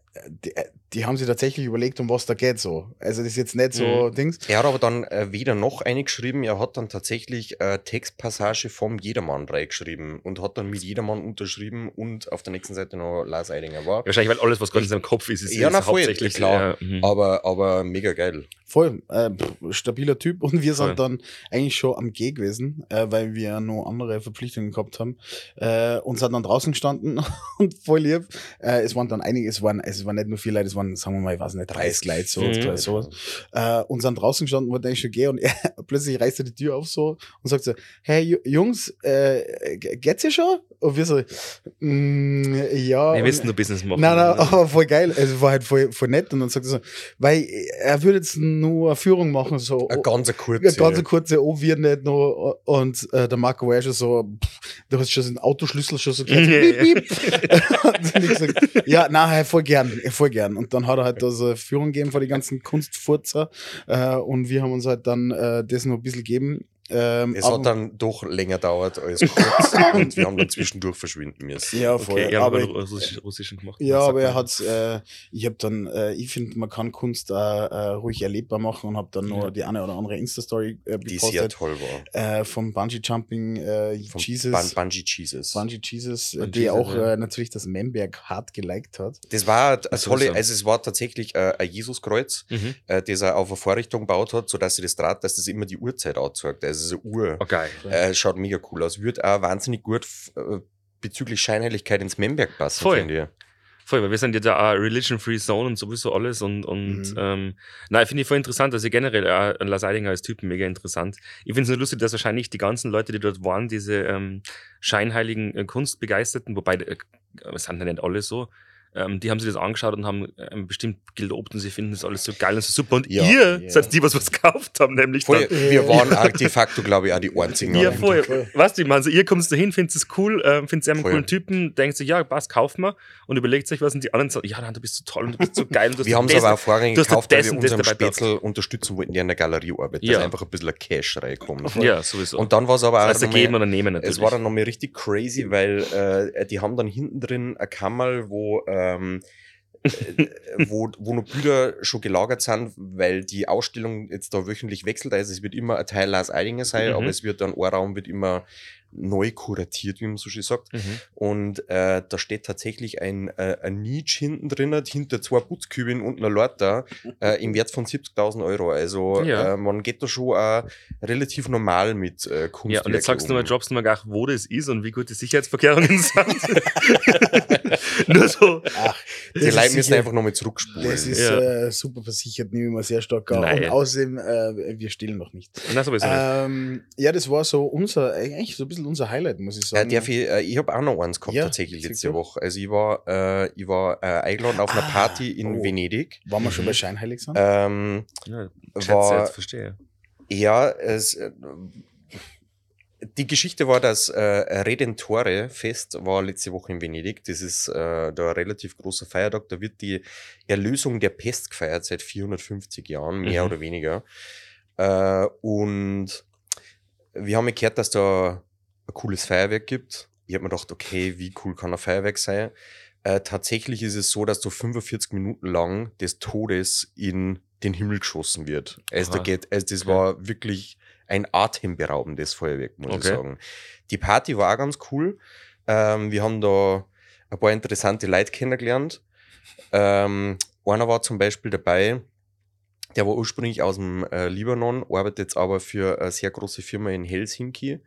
die, haben sich tatsächlich überlegt, um was da geht so. Also das ist jetzt nicht so Mhm. Dings. Er hat aber dann äh, weder noch eingeschrieben, er hat dann tatsächlich äh, Textpassage vom Jedermann reingeschrieben und hat dann mit Jedermann unterschrieben und auf der nächsten Seite noch Lars Eidinger war. Wahrscheinlich, weil alles, was gerade in seinem Kopf ist, ist, Ja, ist na, voll, hauptsächlich klar. Ja, mhm. Aber, aber mega geil. Voll, äh, stabiler Typ. Und wir sind Voll. dann eigentlich schon am G gewesen, äh, weil wir noch andere Verpflichtungen gehabt haben. Äh, und sind dann draußen gestanden <laughs> und voll lieb. Äh, es waren dann einige, es waren, es waren nicht nur vier Leute, es waren, sagen wir mal, ich weiß nicht, 30 Leute, so, Mhm. so. Äh, und sind draußen gestanden, wollten eigentlich schon gehen und <laughs> er, plötzlich reißt er die Tür auf so und sagt so, hey Ju- Jungs, äh, ge- geht's ihr schon? Und wir so, mm, ja. Wir wissen, du Business machen. Nein, nein, aber voll geil. Also war halt voll, voll nett. Und dann sagt er so, weil er würde jetzt nur eine Führung machen, so. Eine ganz kurze. Eine ganz kurze, oh, wir nicht noch. Und äh, der Marco war ja schon so, pff, du hast schon den Autoschlüssel schon so gehört. <laughs> Und dann ich gesagt, ja, nein, voll gern, voll gern. Und dann hat er halt da so eine Führung gegeben von die ganzen Kunstfurzer. Äh, und wir haben uns halt dann äh, das noch ein bisschen gegeben. Ähm, Es hat dann doch länger dauert als kurz <laughs> und wir haben dann zwischendurch verschwinden müssen. ja, voll. Okay, aber, aber Russisch, Russischen gemacht. ja, aber er hat's, äh, ich habe dann, äh, ich finde, man kann Kunst äh, äh, ruhig erlebbar machen und habe dann nur Ja. die eine oder andere Insta-Story äh, Die sehr gepostet toll war. äh, vom Bungee-Jumping äh, Vom Jesus. Bun Bungee Jesus. Bungee Jesus, äh, Bungee die Jesus, auch ja. äh, natürlich das Memberg hart geliked hat. Das war eine so, tolle, so. also es war tatsächlich äh, ein Jesuskreuz, Mhm. äh, das er auf eine Vorrichtung gebaut hat, sodass sie das Draht, dass das immer die Uhrzeit anzeigt. Also es ist eine Uhr. Oh, geil. Äh, schaut mega cool aus. Wird auch wahnsinnig gut äh, bezüglich Scheinheiligkeit ins Memberg passen, Voll. finde ich. Voll, weil wir sind ja da auch Religion-Free Zone und sowieso alles und, und Mhm. ähm, nein, finde ich voll interessant, also generell auch an Lars Eidinger als Typen mega interessant. Ich finde es nur lustig, dass wahrscheinlich die ganzen Leute, die dort waren, diese ähm, scheinheiligen äh, Kunstbegeisterten, wobei äh, es sind ja nicht alle so, ähm, die haben sich das angeschaut und haben ähm, bestimmt gelobt und sie finden das alles so geil und so super. Und Ja. ihr Ja. seid die, was was gekauft haben, nämlich Voll, dann. wir waren <laughs> auch de facto, glaube ich, auch die einzigen. Ja, voll. voll. Weißt du, ich meine, also ihr kommt dahin, findet es cool, ähm, findet einen Voll. coolen Typen, denkt sich, ja, passt, kauf mal und überlegt sich was und die anderen sagen, ja, nein, du bist so toll und du bist so geil und du Wir haben es aber auch vorrangig du hast gekauft, weil wir unseren Spätzl unterstützen wollten, der in der Galerie arbeitet, Ja. dass einfach ein bisschen ein Cash reinkommt. Ja, sowieso. Und dann war es aber auch das heißt, mal- geben oder nehmen natürlich. Es war dann nochmal richtig crazy, weil äh, die haben dann hinten drin eine Kammer, wo, ähm, äh, wo, wo noch Bilder schon gelagert sind, weil die Ausstellung jetzt da wöchentlich wechselt. Also es wird immer ein Teil Lars Eidinger sein, Mhm. aber es wird dann ein Raum wird immer neu kuratiert, wie man so schön sagt. Mhm. Und äh, da steht tatsächlich ein, äh, ein Niche hinten drin, hinter zwei Putzkübeln und einer Lorta, äh, im Wert von 70.000 Euro. Also Ja. äh, man geht da schon äh, relativ normal mit äh, Kunst. Ja, und jetzt sagst du mal, droppst du mal gar, wo das ist und wie gut die Sicherheitsverkehrungen <laughs> sind. <laughs> Nur so. Ach, Die Leute müssen einfach nochmal zurückspulen. Das ist Ja. äh, super versichert, nehme ich mal sehr stark an. Nein. Und außerdem, äh, wir stehlen noch nicht. Na, sowieso nicht. Ähm, ja, das war so unser, eigentlich so ein bisschen unser Highlight, muss ich Äh, sagen. darf ich äh, ich habe auch noch eins gehabt Ja, tatsächlich letzte. Woche. Also ich war, äh, ich war äh, eingeladen auf einer Ah, Party in oh. Venedig. Waren wir schon Mhm. bei Scheinheilig sind? Ähm, ja, war- jetzt, verstehe. ja, es, äh, die Geschichte war, das äh, Redentore-Fest war letzte Woche in Venedig. Das ist äh, da ein relativ großer Feiertag. Da wird die Erlösung der Pest gefeiert seit 450 Jahren, mehr Mhm. oder weniger. Äh, und wir haben ja gehört, dass da ein cooles Feuerwerk gibt. Ich habe mir gedacht, okay, wie cool kann ein Feuerwerk sein? Äh, tatsächlich ist es so, dass da 45 Minuten lang des Todes in den Himmel geschossen wird. Also, da geht, also das Okay. war wirklich ein atemberaubendes Feuerwerk, muss ich Okay. sagen. Die Party war auch ganz cool. Ähm, wir haben da ein paar interessante Leute kennengelernt. Ähm, einer war zum Beispiel dabei, der war ursprünglich aus dem äh, Libanon, arbeitet jetzt aber für eine sehr große Firma in Helsinki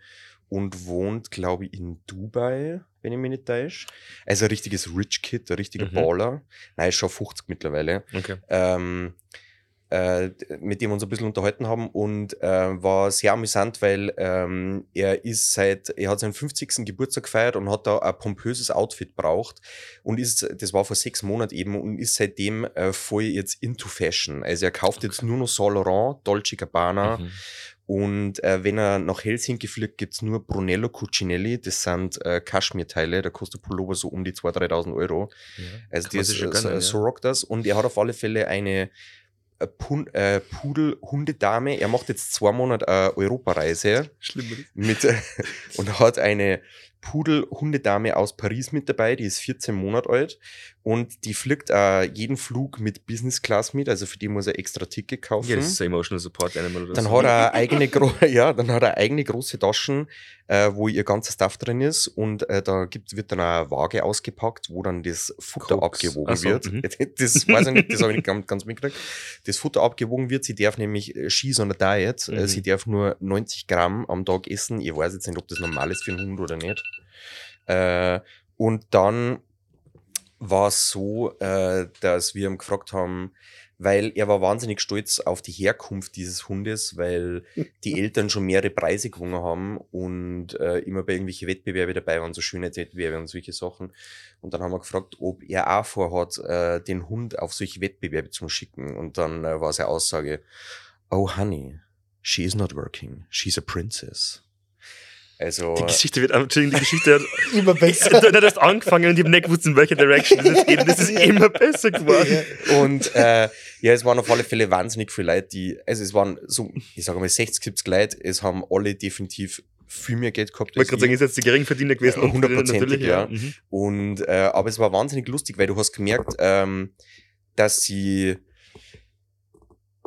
und wohnt, glaube ich, in Dubai, wenn ich mich nicht täusche. Also ein richtiges Rich Kid, ein richtiger Mhm. Baller. Nein, ist schon 50 mittlerweile Okay. ähm, äh, mit dem wir uns ein bisschen unterhalten haben und äh, war sehr amüsant, weil ähm, er ist seit, er hat seinen 50. Geburtstag gefeiert und hat da ein pompöses Outfit braucht und ist, das war vor sechs Monaten eben und ist seitdem äh, voll jetzt into Fashion. Also er kauft jetzt nur noch Saint Laurent, Dolce Gabbana Mhm. Und äh, wenn er nach Helsinki fliegt, gibt's nur Brunello Cucinelli, das sind äh, Kaschmirteile, da kostet Pullover so um die 2.000, 3.000 Euro. Ja. Also das, schon so, gönnen, so ja. rockt das. Und er hat auf alle Fälle eine äh, Pun äh, Pudel-Hundedame. Er macht jetzt zwei Monate eine Europareise Schlimm. mit, äh, <laughs> und hat eine Pudel-Hundedame aus Paris mit dabei, die ist 14 Monate alt und die fliegt äh, jeden Flug mit Business Class mit, also für die muss er extra Ticket kaufen. Ja, das ist ein Emotional Support Animal oder Dann so. hat er eigene, gro <laughs> ja, dann hat er eigene große Taschen, äh, wo ihr ganzer Stuff drin ist und äh, da gibt, wird dann eine Waage ausgepackt, wo dann das Futter Koks. abgewogen so, wird. mhm. <laughs> Das weiß ich nicht, das habe ich nicht ganz, ganz mitgekriegt. Das Futter abgewogen wird, sie darf nämlich äh, She's on a Diet, äh, Mhm. sie darf nur 90 Gramm am Tag essen. Ich weiß jetzt nicht, ob das normal ist für einen Hund oder nicht. Äh, und dann war es so, äh, dass wir ihn gefragt haben, weil er war wahnsinnig stolz auf die Herkunft dieses Hundes, weil die <laughs> Eltern schon mehrere Preise gewonnen haben und äh, immer bei irgendwelchen Wettbewerben dabei waren, so Schönheitswettbewerbe und solche Sachen. Und dann haben wir gefragt, ob er auch vorhat, äh, den Hund auf solche Wettbewerbe zu schicken. Und dann äh, war seine Aussage, oh honey, she is not working, she's a princess. Also, Die Geschichte wird, Entschuldigung, die Geschichte hat <laughs> Immer besser. <laughs> Du hast angefangen und ich habe nicht gewusst, in welcher Direction das jetzt geht. Und das ist <laughs> immer besser geworden. und äh, ja, es waren auf alle Fälle wahnsinnig viele Leute, die, also es waren so, ich sage mal 60, 70 Leute, es haben alle definitiv viel mehr Geld gehabt. Ich wollte gerade sagen, ist jetzt die Geringverdiener gewesen. Ja, hundertprozentig, natürlich, ja. Mhm. Und, äh, aber es war wahnsinnig lustig, weil du hast gemerkt, ähm, dass sie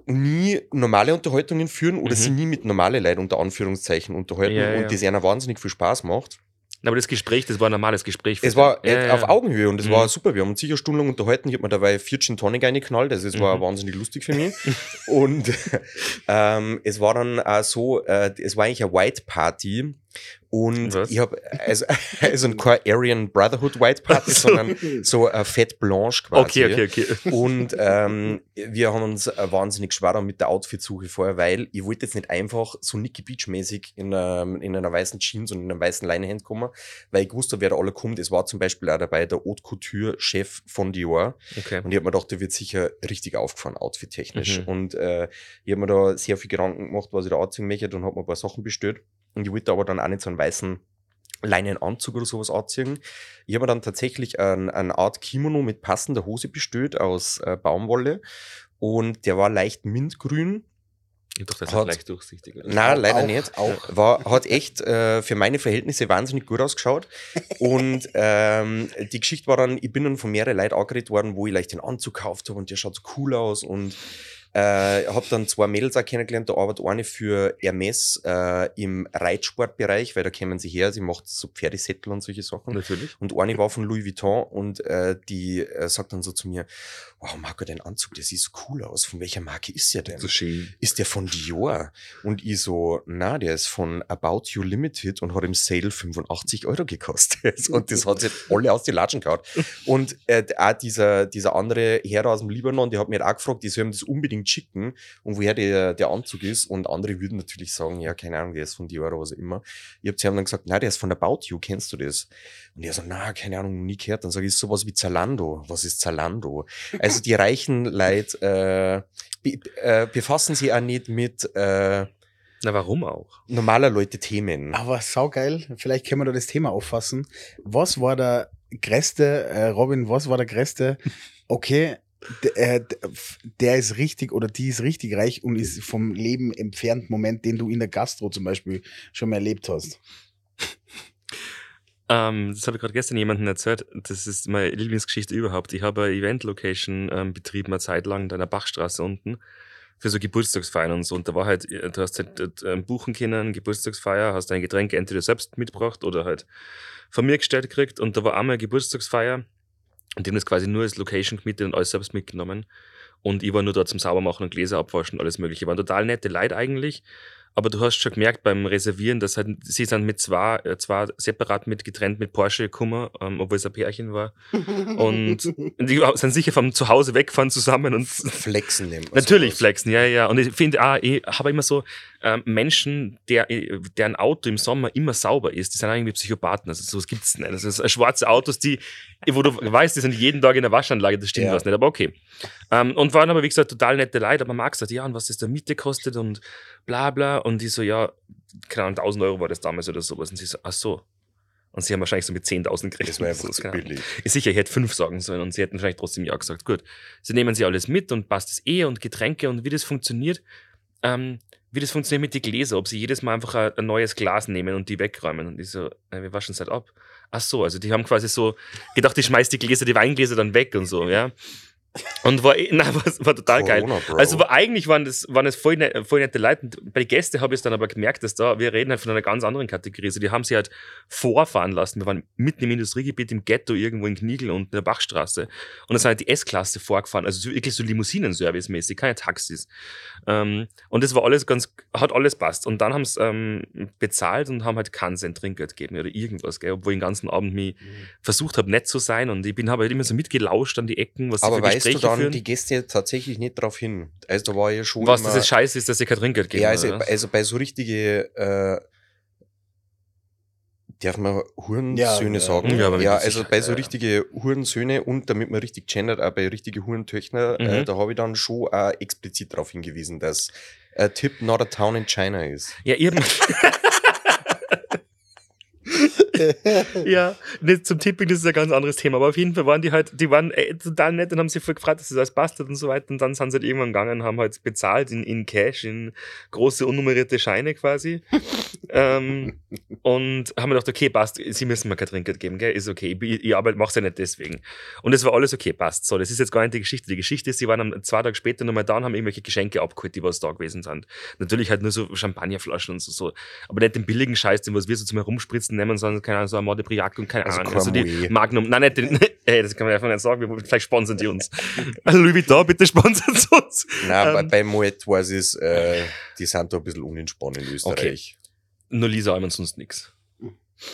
nie normale Unterhaltungen führen oder Mhm. sie nie mit normale Leuten unter Anführungszeichen unterhalten Ja, ja. und das einer wahnsinnig viel Spaß macht. Aber das Gespräch, das war ein normales Gespräch. Es war Ja, auf Augenhöhe und es Mhm. war super. Wir haben uns sicher stundenlang unterhalten. Ich habe mir dabei vier Gin Tonic reingeknallt. Also es war Mhm. wahnsinnig lustig für mich. und <laughs> ähm, es war dann auch so, äh, es war eigentlich eine White Party. Und Was? ich habe also, <laughs> also kein Aryan Brotherhood White Party, so. sondern so eine Fette Blanche quasi. Okay, okay, okay. Und ähm, wir haben uns wahnsinnig schwer dann mit der Outfit-Suche vorher, weil ich wollte jetzt nicht einfach so Nicky Beach-mäßig in, ähm, in einer weißen Jeans und in einem weißen Leinenhemd kommen, weil ich wusste, wer da alle kommt. Es war zum Beispiel auch dabei der Haute Couture-Chef von Dior. okay. Und ich habe mir gedacht, der wird sicher richtig aufgefahren, outfit-technisch. Mhm. Und äh, ich habe mir da sehr viel Gedanken gemacht, was ich da anziehen möchte und habe mir ein paar Sachen bestellt. Und ich wollte aber dann auch nicht so einen weißen Leinenanzug oder sowas anziehen. Ich habe mir dann tatsächlich ein, eine Art Kimono mit passender Hose bestellt aus äh, Baumwolle. Und der war leicht mintgrün. Doch, das ist Hat- leicht durchsichtig. oder? Nein, leider auch, nicht. Auch. War, hat echt äh, für meine Verhältnisse wahnsinnig gut ausgeschaut. Und <laughs> ähm, die Geschichte war dann, ich bin dann von mehreren Leuten angeredet worden, wo ich leicht den Anzug gekauft habe und der schaut so cool aus. Und äh, habe dann zwei Mädels auch kennengelernt. Da arbeitet eine für Hermes äh, im Reitsportbereich, weil da kommen sie her. Sie macht so Pferdesättel und solche Sachen. Natürlich. Und eine war von Louis Vuitton und äh, die äh, sagt dann so zu mir, wow, Marco, dein Anzug, der sieht so cool aus. Von welcher Marke ist der denn? So schön. ist der von Dior? Und ich so, na, der ist von About You Limited und hat im Sale 85 Euro gekostet. <laughs> Und das hat sich alle aus den Latschen gehauen. Und äh, auch dieser, dieser andere Herr aus dem Libanon, der hat mir auch gefragt, die sollen das unbedingt schicken und woher der, der Anzug ist. Und andere würden natürlich sagen, ja, keine Ahnung, der ist von Dior oder was auch immer. Ich hab, sie haben dann gesagt, na, der ist von About You, kennst du das? Und er so, na, keine Ahnung, nie gehört. Dann sage ich, ist sowas wie Zalando. Was ist Zalando? Also die reichen <laughs> Leute, äh, be äh, befassen sich auch nicht mit äh, Na, warum auch? normaler Leute Themen. Aber saugeil, vielleicht können wir da das Thema auffassen. Was war der größte, äh, Robin, was war der größte, <laughs> okay, d- äh, der ist richtig oder die ist richtig reich und ist vom Leben entfernt Moment, den du in der Gastro zum Beispiel schon mal erlebt hast. Ähm, das habe ich gerade gestern jemandem erzählt. Das ist meine Lieblingsgeschichte überhaupt. Ich habe eine Event-Location ähm, betrieben, eine Zeit lang, in einer Bachstraße unten, für so Geburtstagsfeiern und so. Und da war halt, äh, du hast halt äh, buchen können, Geburtstagsfeier, hast dein Getränk entweder selbst mitgebracht oder halt von mir gestellt gekriegt. Und da war einmal eine Geburtstagsfeier und die haben das quasi nur als Location gemietet und alles selbst mitgenommen. Und ich war nur dort zum Saubermachen und Gläser abwaschen und alles mögliche. Waren total nette Leute eigentlich. Aber du hast schon gemerkt beim Reservieren, dass halt, sie sind mit zwei, äh, zwei separat mit getrennt mit Porsche gekommen, ähm, obwohl es ein Pärchen war. Und <laughs> die sind sicher vom Zuhause weggefahren zusammen und Flexen nehmen. Natürlich flexen, ja, ja. Und ich finde auch, ich habe immer so ähm, Menschen, der, deren Auto im Sommer immer sauber ist, die sind irgendwie Psychopathen. Also so gibt's nicht. Das ist äh, schwarze Autos, die, wo du weißt, die sind jeden Tag in der Waschanlage, das stimmt Ja. was nicht, aber okay. Ähm, und waren aber, wie gesagt, total nette Leute, aber Max sagt, ja, und was das der Miete kostet und bla bla. Und die so, ja, keine Ahnung, 1000 Euro war das damals oder sowas. Und sie so, ach so. Und sie haben wahrscheinlich so mit 10.000 gerechnet. Das war einfach So, billig. Ist sicher, ich hätte fünf sagen sollen und sie hätten vielleicht trotzdem ja gesagt. Gut, sie nehmen sie alles mit und passt es eh und Getränke und wie das funktioniert, ähm, wie das funktioniert mit den Gläsern, ob sie jedes Mal einfach ein, neues Glas nehmen und die wegräumen. Und ich so, wir waschen es halt ab. Ach so, also die haben quasi so gedacht, ich schmeiß die Gläser, die Weingläser dann weg und so, ja. Und war, eh- <laughs> nein, war, war total geil. Also war, eigentlich waren das, waren das voll, ne, voll nette Leute. Und bei den Gästen habe ich es dann aber gemerkt, dass da, wir reden halt von einer ganz anderen Kategorie. Also die haben sie halt vorfahren lassen. Wir waren mitten im Industriegebiet im Ghetto irgendwo in Knigel und in der Bachstraße. Und da sind halt die S-Klasse vorgefahren. Also so, wirklich so Limousinen-Service-mäßig, keine Taxis. Ähm, und das war alles ganz, hat alles passt. Und dann haben sie ähm, bezahlt und haben halt keinen Cent Trinkgeld gegeben oder irgendwas, gell? obwohl ich den ganzen Abend mich versucht habe, nett zu sein. Und ich bin habe halt immer so mitgelauscht an die Ecken, was sie Aber für weißt du Gespräche dann führen. die Gäste tatsächlich nicht drauf hin? Also da war ja schon was immer, das ist scheiße ist, dass sie kein Trinkgeld geben. Ja, also, also bei so richtige äh, Darf man Hurensöhne Ja, sagen? ja, aber ja also bei so richtige Hurensöhne und damit man richtig gendert, auch bei richtige Hurentöchter, äh, Mhm. da habe ich dann schon auch explizit darauf hingewiesen, dass äh, Tip not a town in China ist. Ja, eben. <laughs> <laughs> ja, nicht zum Tipping, das ist ein ganz anderes Thema. Aber auf jeden Fall waren die halt, die waren äh, total nett und haben sich voll gefragt, dass das alles passt und so weiter. Und dann sind sie halt irgendwann gegangen und haben halt bezahlt in, in Cash, in große unnummerierte Scheine quasi. <laughs> ähm, und haben mir gedacht, okay, passt, sie müssen mir kein Trinkgeld geben, gell? Ist okay, ich, ich arbeite, mach's ja nicht deswegen. Und es war alles okay, passt. So, das ist jetzt gar nicht die Geschichte. Die Geschichte ist, sie waren am, zwei Tage später nochmal da und haben irgendwelche Geschenke abgeholt, die was da gewesen sind. Natürlich halt nur so Champagnerflaschen und so, so. Aber nicht den billigen Scheiß, den was wir so zum Herumspritzen nehmen, sondern keine Ahnung, so Amade Briac und keine Also Ahnung. Also die Cramouille. Magnum, nein, nicht den, <laughs> ey, das kann man einfach nicht sagen, wir- vielleicht sponsern die uns. <laughs> Louis Vuitton, bitte sponsern sie uns. Nein, bei, Ähm. bei Moet weiß ich äh, die sind da ein bisschen unentspannt in Österreich. Nur Lisa Alman sonst nix.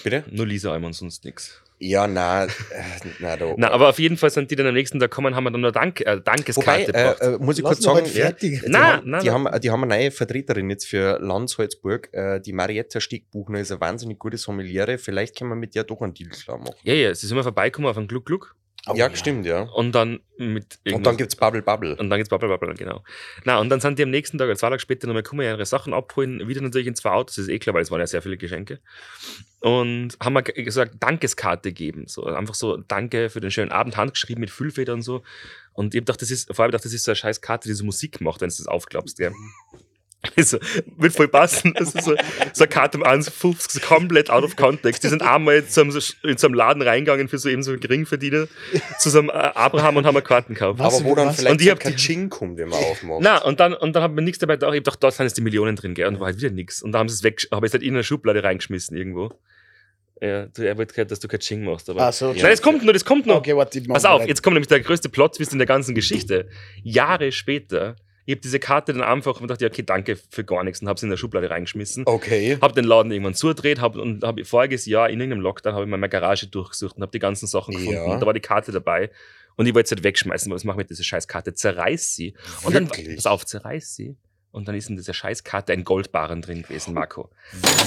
Bitte? Nur Lisa Alman sonst nix. Ja, nein, äh, nein, da. Na, aber auf jeden Fall sind die dann am nächsten Tag gekommen, haben wir dann noch Dank, äh, Wobei, Dankeskarte äh, gebracht. äh, muss ich Lass kurz sagen, halt ja, die, Nein, haben, nein, die, nein. haben, die haben eine neue Vertreterin jetzt für Landsalzburg, äh, die Marietta Stiegbuchner ist eine wahnsinnig gute Sommeliere. Vielleicht können wir mit der doch einen Deal klar machen. Ja, ja, sie sind mal vorbeikommen auf einen Gluck Gluck Oh, ja, stimmt, ja. und dann mit Und dann gibt's Bubble Bubble. Und dann geht's Bubble Bubble, genau. Na, und dann sind die am nächsten Tag, zwei Tage später, nochmal gekommen, ihre Sachen abholen, wieder natürlich in zwei Autos, das ist eh klar, weil es waren ja sehr viele Geschenke. Und haben mir ge- gesagt, Dankeskarte geben. So, einfach so, danke für den schönen Abend, handgeschrieben mit Füllfeder und so. Und ich hab gedacht, das ist, vor allem gedacht, das ist so eine scheiß Karte, die so Musik macht, wenn du das aufklappst, gell. <laughs> <laughs> Also, wird voll passen. Das ist so, so eine Karte um 1,50, so komplett out of context. Die sind einmal jetzt in so, in so einem Laden reingegangen für so eben so Geringverdiener, zu so einem Abraham und haben eine Karten gekauft. Was? Aber wo dann was? vielleicht Und ich so Kaching kommt, wenn man aufmacht. Na, und dann, und dann hat man nichts dabei gedacht. Ich hab gedacht, dort sind jetzt die Millionen drin, gell? Und war halt wieder nichts. Und da haben sie es weg, habe ich es halt in eine Schublade reingeschmissen irgendwo. Ja, du, er wollte gehört, dass du kein Ching machst. Aber so, Nein, es kommt nur, das kommt noch. Okay, Pass auf, jetzt kommt nämlich der größte Plot-Twist in der ganzen Geschichte. Jahre später, ich habe diese Karte dann einfach und dachte, okay, danke für gar nichts und habe sie in der Schublade reingeschmissen. Okay. Hab den Laden irgendwann zugedreht hab, und habe voriges Jahr in irgendeinem Lockdown habe ich meine Garage durchgesucht und habe die ganzen Sachen gefunden. Ja. Und da war die Karte dabei. Und ich wollte sie halt wegschmeißen, weil was mache ich mit dieser Karte? Zerreiß sie. Und Wirklich? dann, pass auf, zerreiß sie. Und dann ist in dieser Scheißkarte ein Goldbarren drin gewesen, Marco.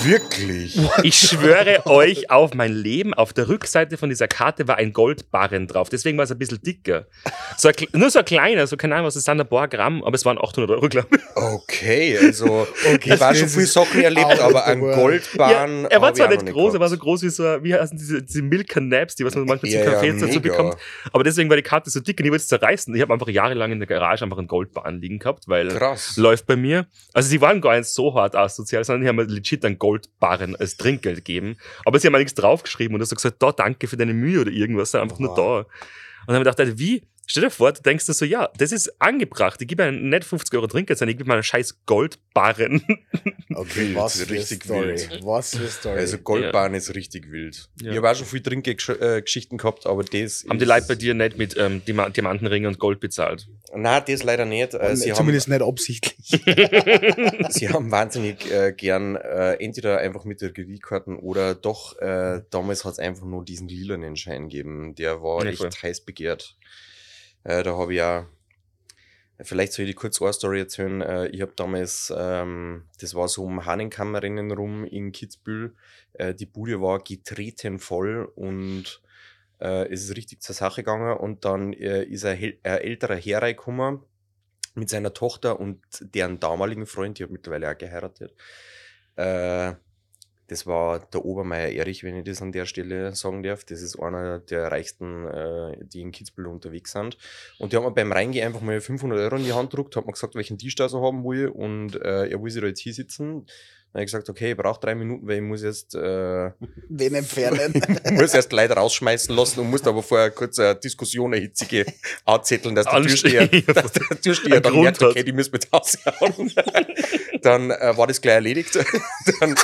Wirklich? Ich schwöre euch auf mein Leben, auf der Rückseite von dieser Karte war ein Goldbarren drauf. Deswegen war es ein bisschen dicker. So ein, nur so ein kleiner, so keine Ahnung, was das sind, ein paar Gramm, aber es waren 800 Euro, glaube ich. Okay, also <laughs> Okay, ich war schon das viel Sachen erlebt, aber ein. Goldbahn. Ja, er war zwar nicht groß, er war so groß wie so, wie heißen diese, diese Milka Naps, die was man manchmal Ja, zum ja, Kaffee dazu mega. bekommt. Aber deswegen war die Karte so dick und ich wollte es zerreißen. Ich habe einfach jahrelang in der Garage einfach einen Goldbarren liegen gehabt, weil Krass. läuft bei mir. Also sie waren gar nicht so hart asozial, sondern die haben mir legit einen Goldbarren als Trinkgeld gegeben. Aber sie haben mir nichts draufgeschrieben und das so gesagt, da danke für deine Mühe oder irgendwas, sondern einfach nur da. Und dann habe ich gedacht, wie? Stell dir vor, du denkst dir so, ja, das ist angebracht. Ich gebe einen nicht 50 Euro Trinkgeld, sondern ich gebe mir einen scheiß Goldbarren. <laughs> Okay, Wild, was für richtig Story. wild. Was für Story. Also Goldbahn ist richtig wild. Ja. Ich habe auch schon viel Trinkgeschichten gehabt, aber das haben die Leute bei dir nicht mit ähm, Diama- Diamantenringen und Gold bezahlt? Nein, das leider nicht. Äh, sie, haben, Zumindest nicht absichtlich. <laughs> sie haben wahnsinnig äh, gern äh, entweder einfach mit der Kreditkarten oder doch, äh, damals hat es einfach nur diesen lilanen Schein gegeben. Der war Ja, echt voll. heiß begehrt. Äh, da habe ich ja, vielleicht soll ich die kurz eine Story erzählen. Äh, ich habe damals, ähm, das war so um Hahnenkammerinnen rum in Kitzbühel. Äh, die Bude war getreten voll und äh, es ist richtig zur Sache gegangen und dann äh, ist ein, ein älterer Herr reingekommen mit seiner Tochter und deren damaligen Freund, die hat mittlerweile auch geheiratet. Das war der Obermeier Erich, wenn ich das an der Stelle sagen darf. Das ist einer der reichsten, äh, die in Kitzbühel unterwegs sind. Und die hat mir beim Reingehen einfach mal 500 Euro in die Hand gedruckt, hat mir gesagt, welchen Tisch da so haben will und äh, er will sich da jetzt hier sitzen. Dann habe ich gesagt, okay, ich brauche drei Minuten, weil ich muss jetzt äh, Wen entfernen? <laughs> muss erst Leute rausschmeißen lassen und musste aber vorher kurz eine Diskussion, eine hitzige anzetteln, dass der. Türsteher, <laughs> dass der Türsteher dann Grund merkt, hat. okay, die müssen mit raushauen. <laughs> dann äh, war das gleich erledigt. dann,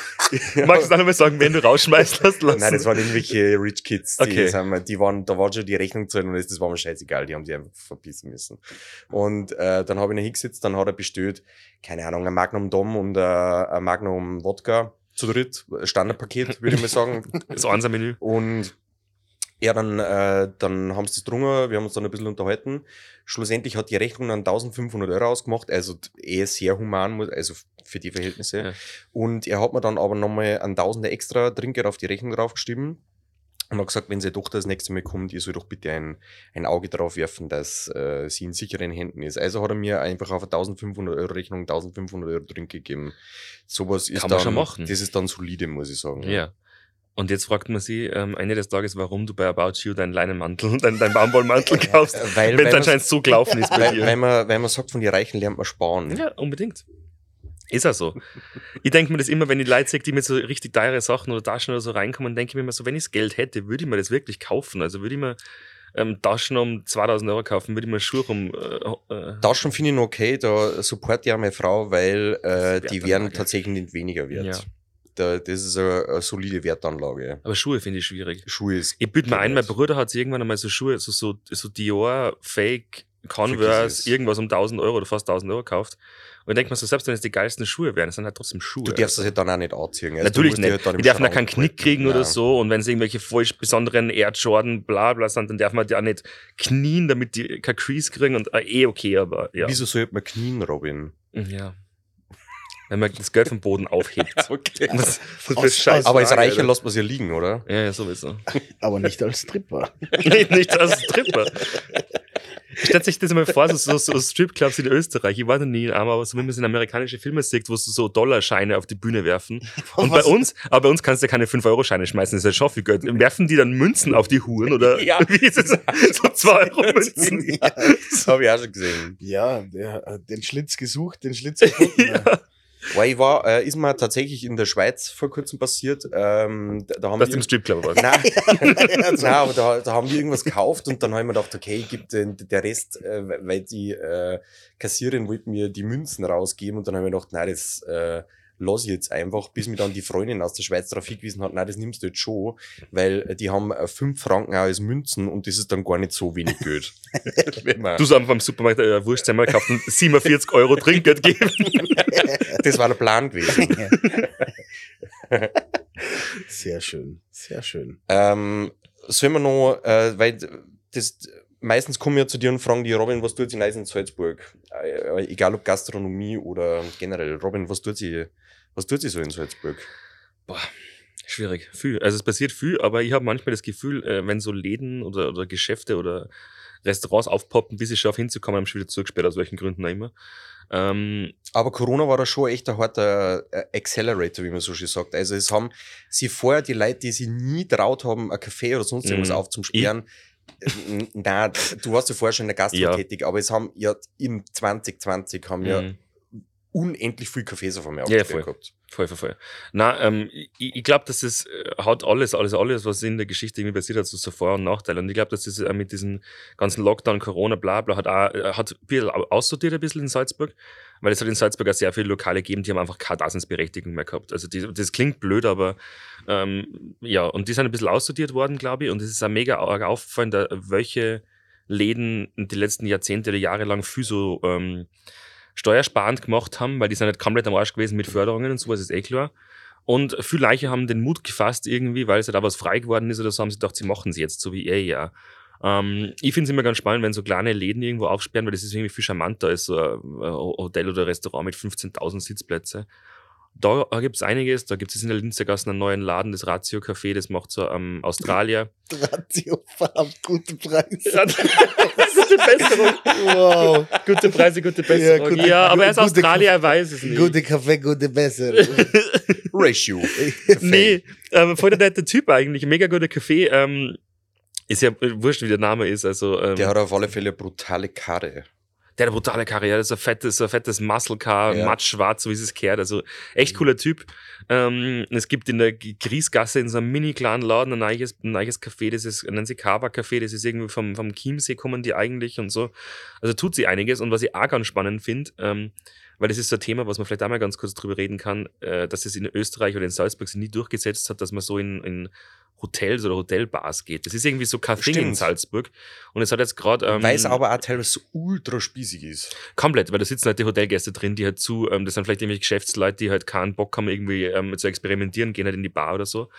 Magst du auch nochmal sagen, wenn du rausschmeißt hast lassen? Nein, das waren irgendwelche Rich Kids. Die, Okay. wir, die waren, da war schon die Rechnung drin und das, war mir scheißegal, die haben sich einfach verpissen müssen. Und äh, dann habe ich ihn hingesetzt, dann hat er bestellt, keine Ahnung, ein Magnum Dom und äh, ein Magnum Wodka zu dritt, Standardpaket, würde ich mal sagen. <laughs> Das Einser-Menü. Und ja, dann, äh, dann haben sie das drungen, wir haben uns dann ein bisschen unterhalten. Schlussendlich hat die Rechnung dann 1500 Euro ausgemacht, also eher sehr human, also für die Verhältnisse. Ja. Und er hat mir dann aber nochmal ein Tausender extra Trinkgeld auf die Rechnung draufgeschrieben und hat gesagt, wenn seine Tochter das nächste Mal kommt, ihr soll doch bitte ein, ein Auge drauf werfen, dass äh, sie in sicheren Händen ist. Also hat er mir einfach auf eine 1500 Euro Rechnung 1500 Euro Trinkgeld gegeben. Sowas ist Kann man dann, schon machen. das ist dann solide, muss ich sagen. Ja. Und jetzt fragt man sie ähm, Ende des Tages, warum du bei About You deinen Leinenmantel, deinen, deinen Baumwollmantel <laughs> kaufst, weil, wenn es anscheinend so gelaufen ist bei weil, dir. weil, man, weil man sagt, von den Reichen lernt man sparen. Ja, unbedingt. Ist auch so. Ich denke mir das immer, wenn ich Leute sehe, die mit so richtig teure Sachen oder Taschen oder so reinkommen, denke ich mir immer so, wenn ich das Geld hätte, würde ich mir das wirklich kaufen. Also würde ich mir ähm, Taschen um 2000 Euro kaufen, würde ich mir Schuhe um. Äh, äh, Taschen finde ich noch okay, da support ja meine Frau, weil äh, die werden tatsächlich nicht weniger wert. Ja. Da, das ist eine, eine solide Wertanlage. aber Schuhe finde ich schwierig. Schuhe ist. Ich bitte mir ein, mein. Bruder hat irgendwann einmal so Schuhe, so, so, so Dior, Fake, Converse, irgendwas um 1000 Euro oder fast 1000 Euro gekauft. Und ich denke mir so, selbst wenn es die geilsten Schuhe wären, es sind halt trotzdem Schuhe. Du darfst das halt dann auch nicht anziehen. Also Natürlich die nicht. Halt dann im die dürfen da keinen Knick kriegen oder Nein. so. Und wenn es irgendwelche falsch besonderen Air Jordan bla bla sind, dann darf man die auch nicht knien, damit die kein Crease kriegen. Und äh, eh okay, aber ja. Wieso sollte man knien, Robin? Ja. Wenn man das Geld vom Boden aufhebt. <laughs> Okay. Was, was Aus- scheiß Aber als Reicher Alter. lässt man sie ja liegen, oder? Ja, ja, sowieso. Aber nicht als Stripper. <laughs> nicht, nicht als Stripper. Stellt sich das mal vor, so, so, so Stripclubs in Österreich. Ich war noch nie in einem, aber so wie man es in amerikanischen Filmen sieht, wo sie so Dollarscheine auf die Bühne werfen. <laughs> Und bei uns, aber bei uns kannst du ja keine 5-Euro-Scheine schmeißen, das ist ja schon viel Geld. Werfen die dann Münzen auf die Huren oder <laughs> Ja. wie ist es? So 2-Euro-Münzen. <laughs> Das habe ich auch schon gesehen. Ja, der hat den Schlitz gesucht, den Schlitz gefunden. ja. Weil ich war, äh, ist mir tatsächlich in der Schweiz vor kurzem passiert. Ähm, da, da haben Was wir im Stripclub war. Nein, <laughs> Nein aber da, da haben wir irgendwas gekauft und dann habe ich mir gedacht, okay, ich gebe den der Rest, äh, weil die äh, Kassiererin wollte mir die Münzen rausgeben und dann habe ich mir gedacht, nein, das äh, lass ich jetzt einfach, bis mir dann die Freundin aus der Schweiz darauf hingewiesen hat, nein, das nimmst du jetzt schon, weil äh, die haben äh, fünf Franken als Münzen und das ist dann gar nicht so wenig Geld. <laughs> Du hast einfach beim Supermarkt äh, Wurst einmal gekauft und 47 Euro Trinkgeld gegeben. <laughs> das war der Plan gewesen. <laughs> Sehr schön, sehr schön. Ähm, sollen wir noch, äh, weil das, meistens kommen ja zu dir und fragen die, Robin, was tut sie in Salzburg? Äh, egal ob Gastronomie oder generell. Robin, was tut sie, was tut sie so in Salzburg? Boah, schwierig. Viel. Also es passiert viel, aber ich habe manchmal das Gefühl, äh, wenn so Läden oder, oder Geschäfte oder Restaurants aufpoppen, bis ich schaffe hinzukommen, haben sie wieder zurückgesperrt, aus welchen Gründen auch immer. Ähm, Aber Corona war da schon echt ein harter äh, Accelerator, wie man so schön sagt. Also es haben sie vorher die Leute, die sich nie traut haben, ein Café oder sonst irgendwas Mhm. aufzusperren. Nein, du warst ja vorher schon in der Gastro Ja. tätig, aber es haben ja im 2020 haben ja mhm. unendlich viel Cafés auf einmal Ja, voll. gehabt. Voll, voll, voll. Na, ähm, ich, ich glaube, dass es äh, hat alles, alles, alles, was in der Geschichte irgendwie passiert hat, so, so Vor- und Nachteile. Und ich glaube, dass das äh, mit diesem ganzen Lockdown, Corona, bla bla, hat auch, äh, hat ein bisschen au- aussortiert ein bisschen in Salzburg, weil es hat in Salzburg auch sehr viele Lokale gegeben, die haben einfach keine Daseinsberechtigung mehr gehabt. Also die, das klingt blöd, aber ähm, ja, und die sind ein bisschen aussortiert worden, glaube ich. Und es ist auch mega aufgefallen, da, welche Läden die letzten Jahrzehnte oder Jahre lang viel so ähm, steuersparend gemacht haben, weil die sind nicht komplett am Arsch gewesen mit Förderungen und sowas, ist eh klar. Und viele Leiche haben den Mut gefasst irgendwie, weil es halt auch was frei geworden ist oder so, haben sie gedacht, sie machen es jetzt, so wie er ja. Ähm, ich finde es immer ganz spannend, wenn so kleine Läden irgendwo aufsperren, weil das ist irgendwie viel charmanter als so ein Hotel oder Restaurant mit 15.000 Sitzplätze. Da gibt es einiges, da gibt es in der Linzergasse einen neuen Laden, das Ratio Café, das macht so ähm, Australier. <laughs> Ratiofarm, gute Preise. gute <laughs> Besserung. Wow. Gute Preise, gute Besserung. Ja, gute- aber er ist Australier, er weiß es nicht. Gute Kaffee, gute Besser. <laughs> Ratio. Nee, ähm, voll der nette Typ eigentlich. Mega guter Kaffee. Ähm, ist ja wurscht, wie der Name ist. Also, ähm, Der hat auf alle Fälle eine brutale Karre. der hat eine brutale Karriere. Das ist ein fettes, ein fettes Muscle Car, Ja. matt schwarz, so wie es kehrt. Also echt cooler Typ. Ähm, es gibt in der Griesgasse in so einem mini kleinen Laden ein neues, ein neues Café, das ist, nennen sie Kava Café, das ist irgendwie vom, vom Chiemsee kommen die eigentlich und so. Also tut sie einiges. Und was ich auch ganz spannend finde, ähm, weil das ist so ein Thema, was man vielleicht einmal ganz kurz drüber reden kann, äh, dass es in Österreich oder in Salzburg sich nie durchgesetzt hat, dass man so in, in Hotels oder Hotelbars geht. Das ist irgendwie so kein Thing in. Salzburg. Und es hat jetzt gerade. Ähm, Weil es aber auch teilweise so ultra spießig ist. Komplett, weil da sitzen halt die Hotelgäste drin, die halt zu, ähm, das sind vielleicht irgendwelche Geschäftsleute, die halt keinen Bock haben, irgendwie ähm, zu experimentieren, gehen halt in die Bar oder so.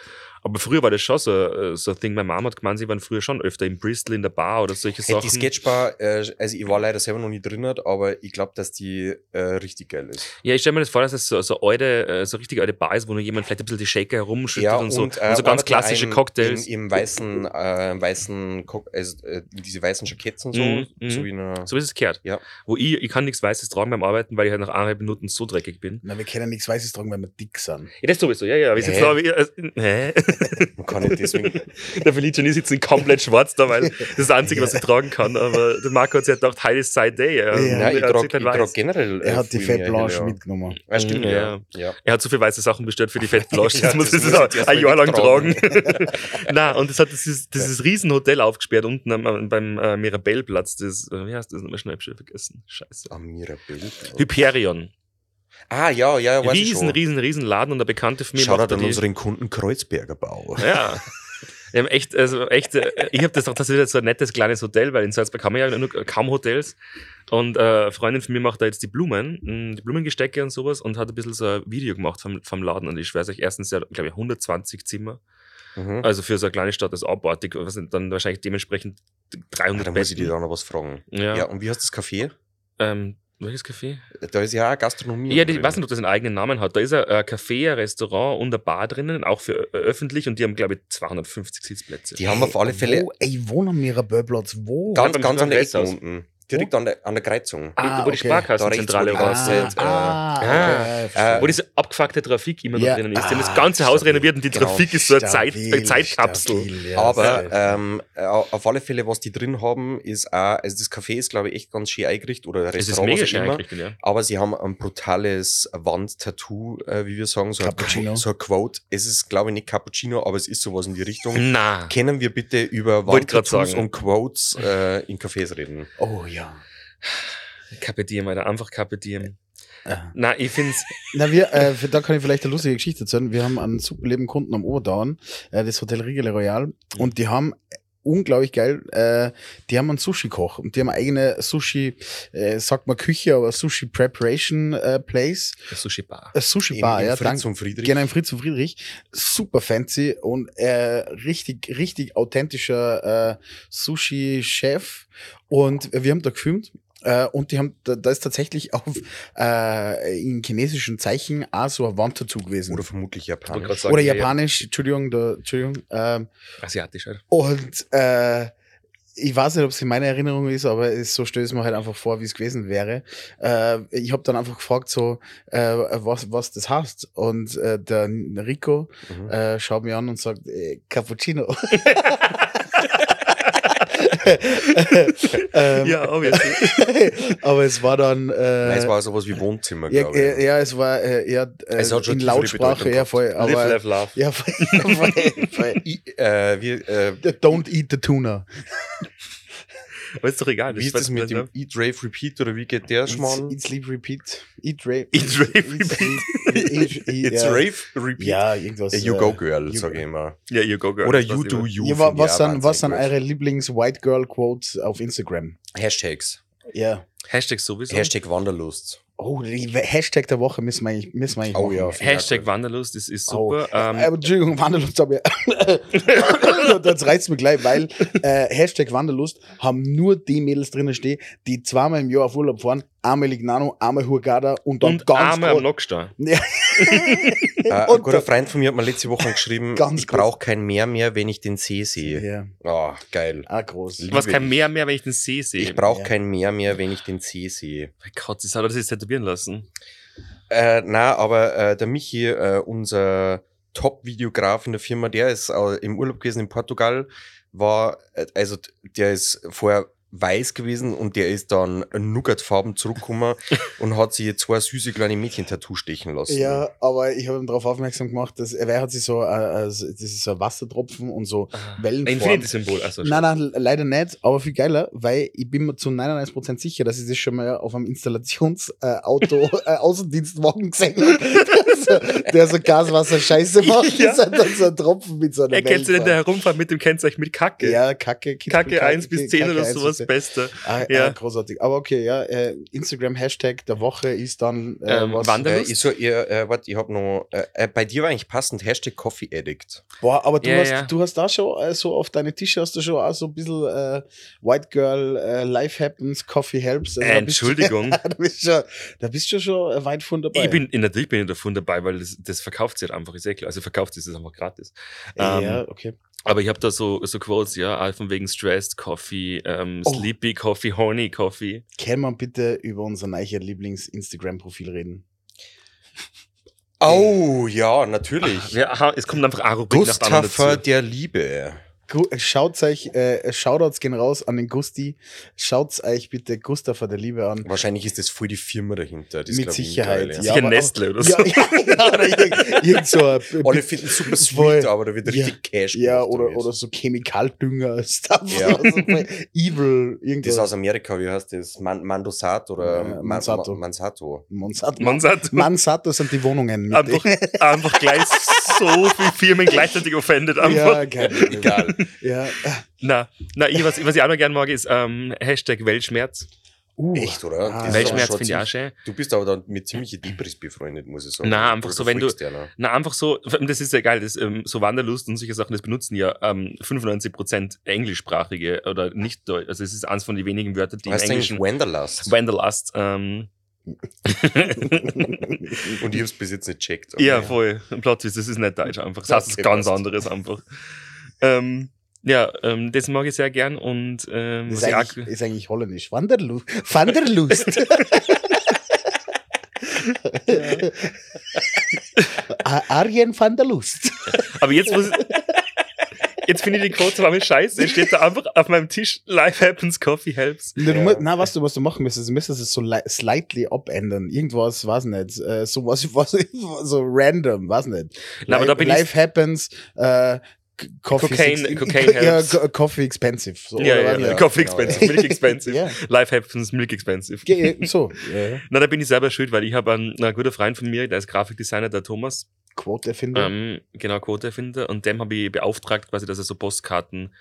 Aber früher war das schon so, äh, so ein Ding. Meine Mama hat gemeint, sie waren früher schon öfter in Bristol in der Bar oder solche Hey, Sachen. die Sketchbar, äh, also ich war leider selber noch nie drin, aber ich glaube, dass die äh, richtig geil ist. ja, ich stelle mir das vor, dass es so, so alte, äh, so richtig alte Bar ist, wo nur jemand vielleicht ein bisschen die Shaker herumschüttet und, so. Und, äh, so ganz arbeitet klassische Cocktails. Im, im weißen, äh, weißen, Cock- also, äh, diese weißen Jacketts und so. Mhm, mhm. so wie eine, so ist es gehört. Ja. Wo ich, ich kann nichts Weißes tragen beim Arbeiten, weil ich halt nach eineinhalb Minuten so dreckig bin. Na, wir können nichts Weißes tragen, weil wir dick sind. Ja, das sowieso, ja, ja. Da, wie, äh, <laughs> hä? <laughs> Man kann nicht deswegen. Der Felice sitzt in komplett schwarz da, weil das ist das Einzige, was ich tragen kann. Aber der Marco hat sich gedacht, heute ist Side Day. Ja, Ja, Nein, ich er hat trage trag generell. Er hat die Fett Blanche ja. mitgenommen. Ja, stimmt, Ja. ja. ja. Er hat so viel weiße Sachen bestellt für die Fett Blanche, das Ja, muss das das ich jetzt ein Jahr lang tragen. <laughs> <laughs> Nein, und es hat dieses, dieses Riesenhotel aufgesperrt unten am, beim äh, Mirabellplatz. Das, äh, wie heißt das? Nochmal schnell schnell vergessen. Scheiße. Am Mirabell. Hyperion. Ah, ja, ja, ich Riesen, schon. riesen, riesen Laden und der Bekannte von mir macht da an unseren Kunden Kreuzberger Bau. Ja. Wir haben echt, also echt, äh, ich habe das doch, das ist jetzt so ein nettes kleines Hotel, weil in Salzburg haben wir ja nur kaum Hotels. Und äh, eine Freundin von mir macht da jetzt die Blumen, mh, die Blumengestecke und sowas und hat ein bisschen so ein Video gemacht vom, vom Laden. Und ich schwör's euch, erstens ja, glaube ich, 120 Zimmer. Mhm. Also für so eine kleine Stadt ist abartig. Was sind dann wahrscheinlich dementsprechend Ah, 300 da muss ich Betten. dir da noch was fragen. Ja. Ja, und wie heißt das Café? Ähm, welches Café? Da ist ja auch Gastronomie. Ja, die, ich weiß nicht, ob das einen eigenen Namen hat. Da ist ein, ein Café, ein Restaurant und eine Bar drinnen, auch für äh, öffentlich und die haben, glaube ich, 250 Sitzplätze. Die haben auf alle Fälle Wo, ey, wo am Mirabellplatz? Wo? ganz, ganz an der Ecke Kongresshaus. unten. Direkt an der, an der Kreuzung. Ah, wo die okay. Sparkassenzentrale Da wo ah, äh, ah, ah, okay, verstehe. Wo diese abgefuckte Trafik immer Ja. noch drinnen ist. Die haben das Ah, ganze Haus stabil. renoviert und die Genau. Trafik ist so eine Zeit, Stabil, eine Zeitkapsel. stabil, ja, Aber ähm, äh, auf alle Fälle, was die drin haben, ist auch, also das Café ist, glaube ich, echt ganz schön eingerichtet oder Es ist Restaurant, mega schön immer. eingerichtet, ja. Aber sie haben ein brutales Wandtattoo, äh, wie wir sagen, so ein, Cappuccino. so ein Quote. Es ist, glaube ich, nicht Cappuccino, aber es ist sowas in die Richtung. Na, Kennen wir bitte über Wandtattoos und Quotes äh, in Cafés reden? Oh ja. Carpe Diem, Alter, einfach Carpe Diem. Ah. Na, ich find's, <laughs> Na, wir, äh, da kann ich vielleicht eine lustige Geschichte erzählen. Wir haben einen super lieben Kunden am Oberdauern, äh, das Hotel Riegele Royal, und die haben unglaublich geil, äh, die haben einen Sushi-Koch und die haben eigene Sushi, äh, sagt man Küche, aber Sushi Preparation äh, Place, Sushi Bar. äh, Sushi Bar, in, in ja, Fritz und Friedrich. Genau, in Fritz und Friedrich. Super fancy und äh, richtig, richtig authentischer äh, Sushi-Chef. Und wir haben da gefilmt. Äh, und die haben, da, da ist tatsächlich auf äh, in chinesischen Zeichen auch so ein Wandtattoo gewesen. Oder Oder, vermutlich Japanisch. sagen, ja, ja. Japanisch, Entschuldigung, da, Entschuldigung. Ähm, Asiatisch, Alter. und äh, ich weiß nicht, ob es in meiner Erinnerung ist, aber es, so stelle ich es mir halt einfach vor, wie es gewesen wäre. Äh, ich habe dann einfach gefragt, so, äh, was, was das heißt. Und äh, der Rico Mhm. äh, schaut mich an und sagt, äh, Cappuccino. <laughs> <laughs> ähm, Ja, obviously. <laughs> aber es war dann. Äh, Nein, es war sowas wie Wohnzimmer, ja, glaube ich. äh, ja, es war äh, eher äh, Es hat schon in Lautsprache, ja voll. Aber, Live, laugh, love. Ja, voll, voll, <laughs> voll. I, äh, wir, äh, Don't eat the tuna. Aber ist doch egal. wie ist das mit dem Eat, Rave, Repeat oder wie geht der Schmarrn? eat, sleep, repeat. Eat, rave. Eat, rave, Eat, repeat. It's. <laughs> Rave, Repeat. Ja, irgendwas. Äh, you äh, go girl, you sage go- ich immer. Ja, you go, girl. Oder you do you. Was sind, was eure Lieblings-White Girl Quotes auf Instagram? Hashtags. Ja. Hashtag sowieso. Hashtag Wanderlust. Oh, die Hashtag der Woche müssen wir eigentlich, müssen wir eigentlich Oh machen. ja. Hashtag Wanderlust, das ist super. Oh. Ähm, Äh, Entschuldigung, Wanderlust habe ich. <laughs> das reizt mich gleich, weil äh, Hashtag Wanderlust haben nur die Mädels drinnen stehen, die zweimal im Jahr auf Urlaub fahren. Einmal Lignano, einmal Hurghada und dann und ganz Arme Lockstein. <laughs> Ja. Äh, ein guter Freund von mir hat mir letzte Woche geschrieben, <laughs> Ganz ich brauche kein Meer mehr, wenn ich den See sehe. Ja, Ah, geil. auch groß. Liebe Was kein. Meer mehr, wenn ich den See sehe. Ich brauche Ja. kein Meer mehr, wenn ich den See sehe. Mein Gott, das hat er sich tätowieren lassen. Äh, na, aber äh, der Michi, äh, unser Top-Videograf in der Firma, der ist äh, im Urlaub gewesen in Portugal, war, äh, also der ist vorher weiß gewesen und der ist dann Nougatfarben zurückgekommen <laughs> und hat sich zwei süße kleine Mädchen-Tattoo stechen lassen. Ja, aber ich habe ihm darauf aufmerksam gemacht, dass er hat sich so, äh, äh, so- das ist so ein Wasserdropfen und so Wellenform. Infinity-Symbol. Also Nein, nein, leider nicht, aber viel geiler, weil ich bin mir zu 99% sicher, dass ich das schon mal auf einem Installationsauto, <laughs> äh, Außendienstwagen gesehen habe, <laughs> <laughs> der so, der so Gaswasser-Scheiße macht. Ja. Das hat dann so ein Tropfen mit so einer Er kennt sich denn der herumfahren mit dem Kennzeichen mit Kacke. Ja, Kacke. Kitzbühel, Kacke 1 bis 10 Kacke oder 1 sowas, bis 10. Beste. Ah, Ja. ah, großartig. Aber okay, ja, äh, Instagram-Hashtag der Woche ist dann äh, Ähm, was. Wander- Äh, ich so, ihr, äh, warte, ich hab noch, äh, äh, bei dir war eigentlich passend Hashtag Coffee Addict. Boah, aber du, Ja, hast, ja. du hast da schon äh, so auf deine Tische hast du schon auch so ein bisschen äh, White Girl, äh, Life Happens, Coffee Helps. Also Äh, da bist du- Entschuldigung. <laughs> da bist du schon, da bist du schon weit von dabei. Ich bin, natürlich bin ich davon dabei, weil das, das verkauft sich halt einfach, ist eh klar. Also verkauft sich das einfach gratis. ja, Ähm, okay. Aber ich habe da so, so Quotes, ja, auch von wegen Stressed Coffee, ähm, Oh. Sleepy Coffee, Horny Coffee. Können wir bitte über unser neues Lieblings-Instagram-Profil reden? Oh, ja, natürlich. Ja, aha, es kommt einfach Gustafer dazu. der Liebe. Schaut euch, äh, Shoutouts gehen raus an den Gusti. Schaut euch bitte Gustafer der Liebe an. Wahrscheinlich ist das voll die Firma dahinter. Das Mit Sicherheit. Sicher aber auch- Nestle oder so. Ja, <laughs> ja, ja oder irgend, irgend so ein, <laughs> Alle finden es super Voll. sweet, aber da wird Ja. richtig Cash ja, gemacht oder, damit. oder so Chemikaldünger-Stuff. <laughs> Ja. Ja. So voll evil, Das irgendwas. aus Amerika, wie heißt das? Man Mandosat oder Ja, Man- Mansato. Ma- Mansato. Monsanto. Monsanto. Monsanto sind die Wohnungen. Einfach, einfach gleich so viele Firmen gleichzeitig offended. Einfach. ja, geil. Egal. <laughs> Ja. Na, na ich, was, was ich auch noch gerne mag, ist ähm, Hashtag Weltschmerz. Uh, Echt, oder? Ah, ist Weltschmerz finde ich auch schön. Du bist aber dann mit ziemlichen Depris befreundet, muss ich sagen. Na, einfach Oder so, wenn du- der noch. Na, einfach so, das ist ja geil, das, ähm, so Wanderlust und solche Sachen, das benutzen ja ähm, 95% englischsprachige oder nicht Deutsch. Also es ist eins von den wenigen Wörtern, die im Heißt eigentlich Englischen Wanderlust. Wanderlust. Ähm, <laughs> Und ich hab's bis jetzt nicht checkt. ja, voll. Ein Plot-Twist, das ist nicht Deutsch einfach. Das heißt Okay, ganz passt. anderes einfach. Ähm, ja, ähm, das mag ich sehr gern und ähm, Das ist ich eigentlich, auch, ist eigentlich holländisch. Wanderlust. <laughs> Wanderlust. A- Arjen van der Lust. aber jetzt muss Jetzt finde ich die Quote zwar scheiße. Es steht da einfach auf meinem Tisch, Life happens, Coffee helps. Na, du Ja. na, was du, was du machen müsstest, du müsstest es so li slightly abändern. Irgendwas, weiß nicht, äh, so was, <laughs> was, so random, weiß nicht. Na, aber da bin ich- Life happens, äh, Coffee, Cocaine- ex- Cocaine ja, helps. Co- Coffee expensive. So, Ja, ja, ja. Coffee genau, expensive, Milk expensive. <laughs> Ja. Life happens, Milk expensive. Ge- So, ja. <laughs> Na, da bin ich selber schuld, weil ich habe einen, einen guten Freund von mir, der ist Grafikdesigner, der Thomas, Quote erfinder. ähm, genau, Quote-Erfinder, und dem habe ich beauftragt, quasi, dass er so Postkarten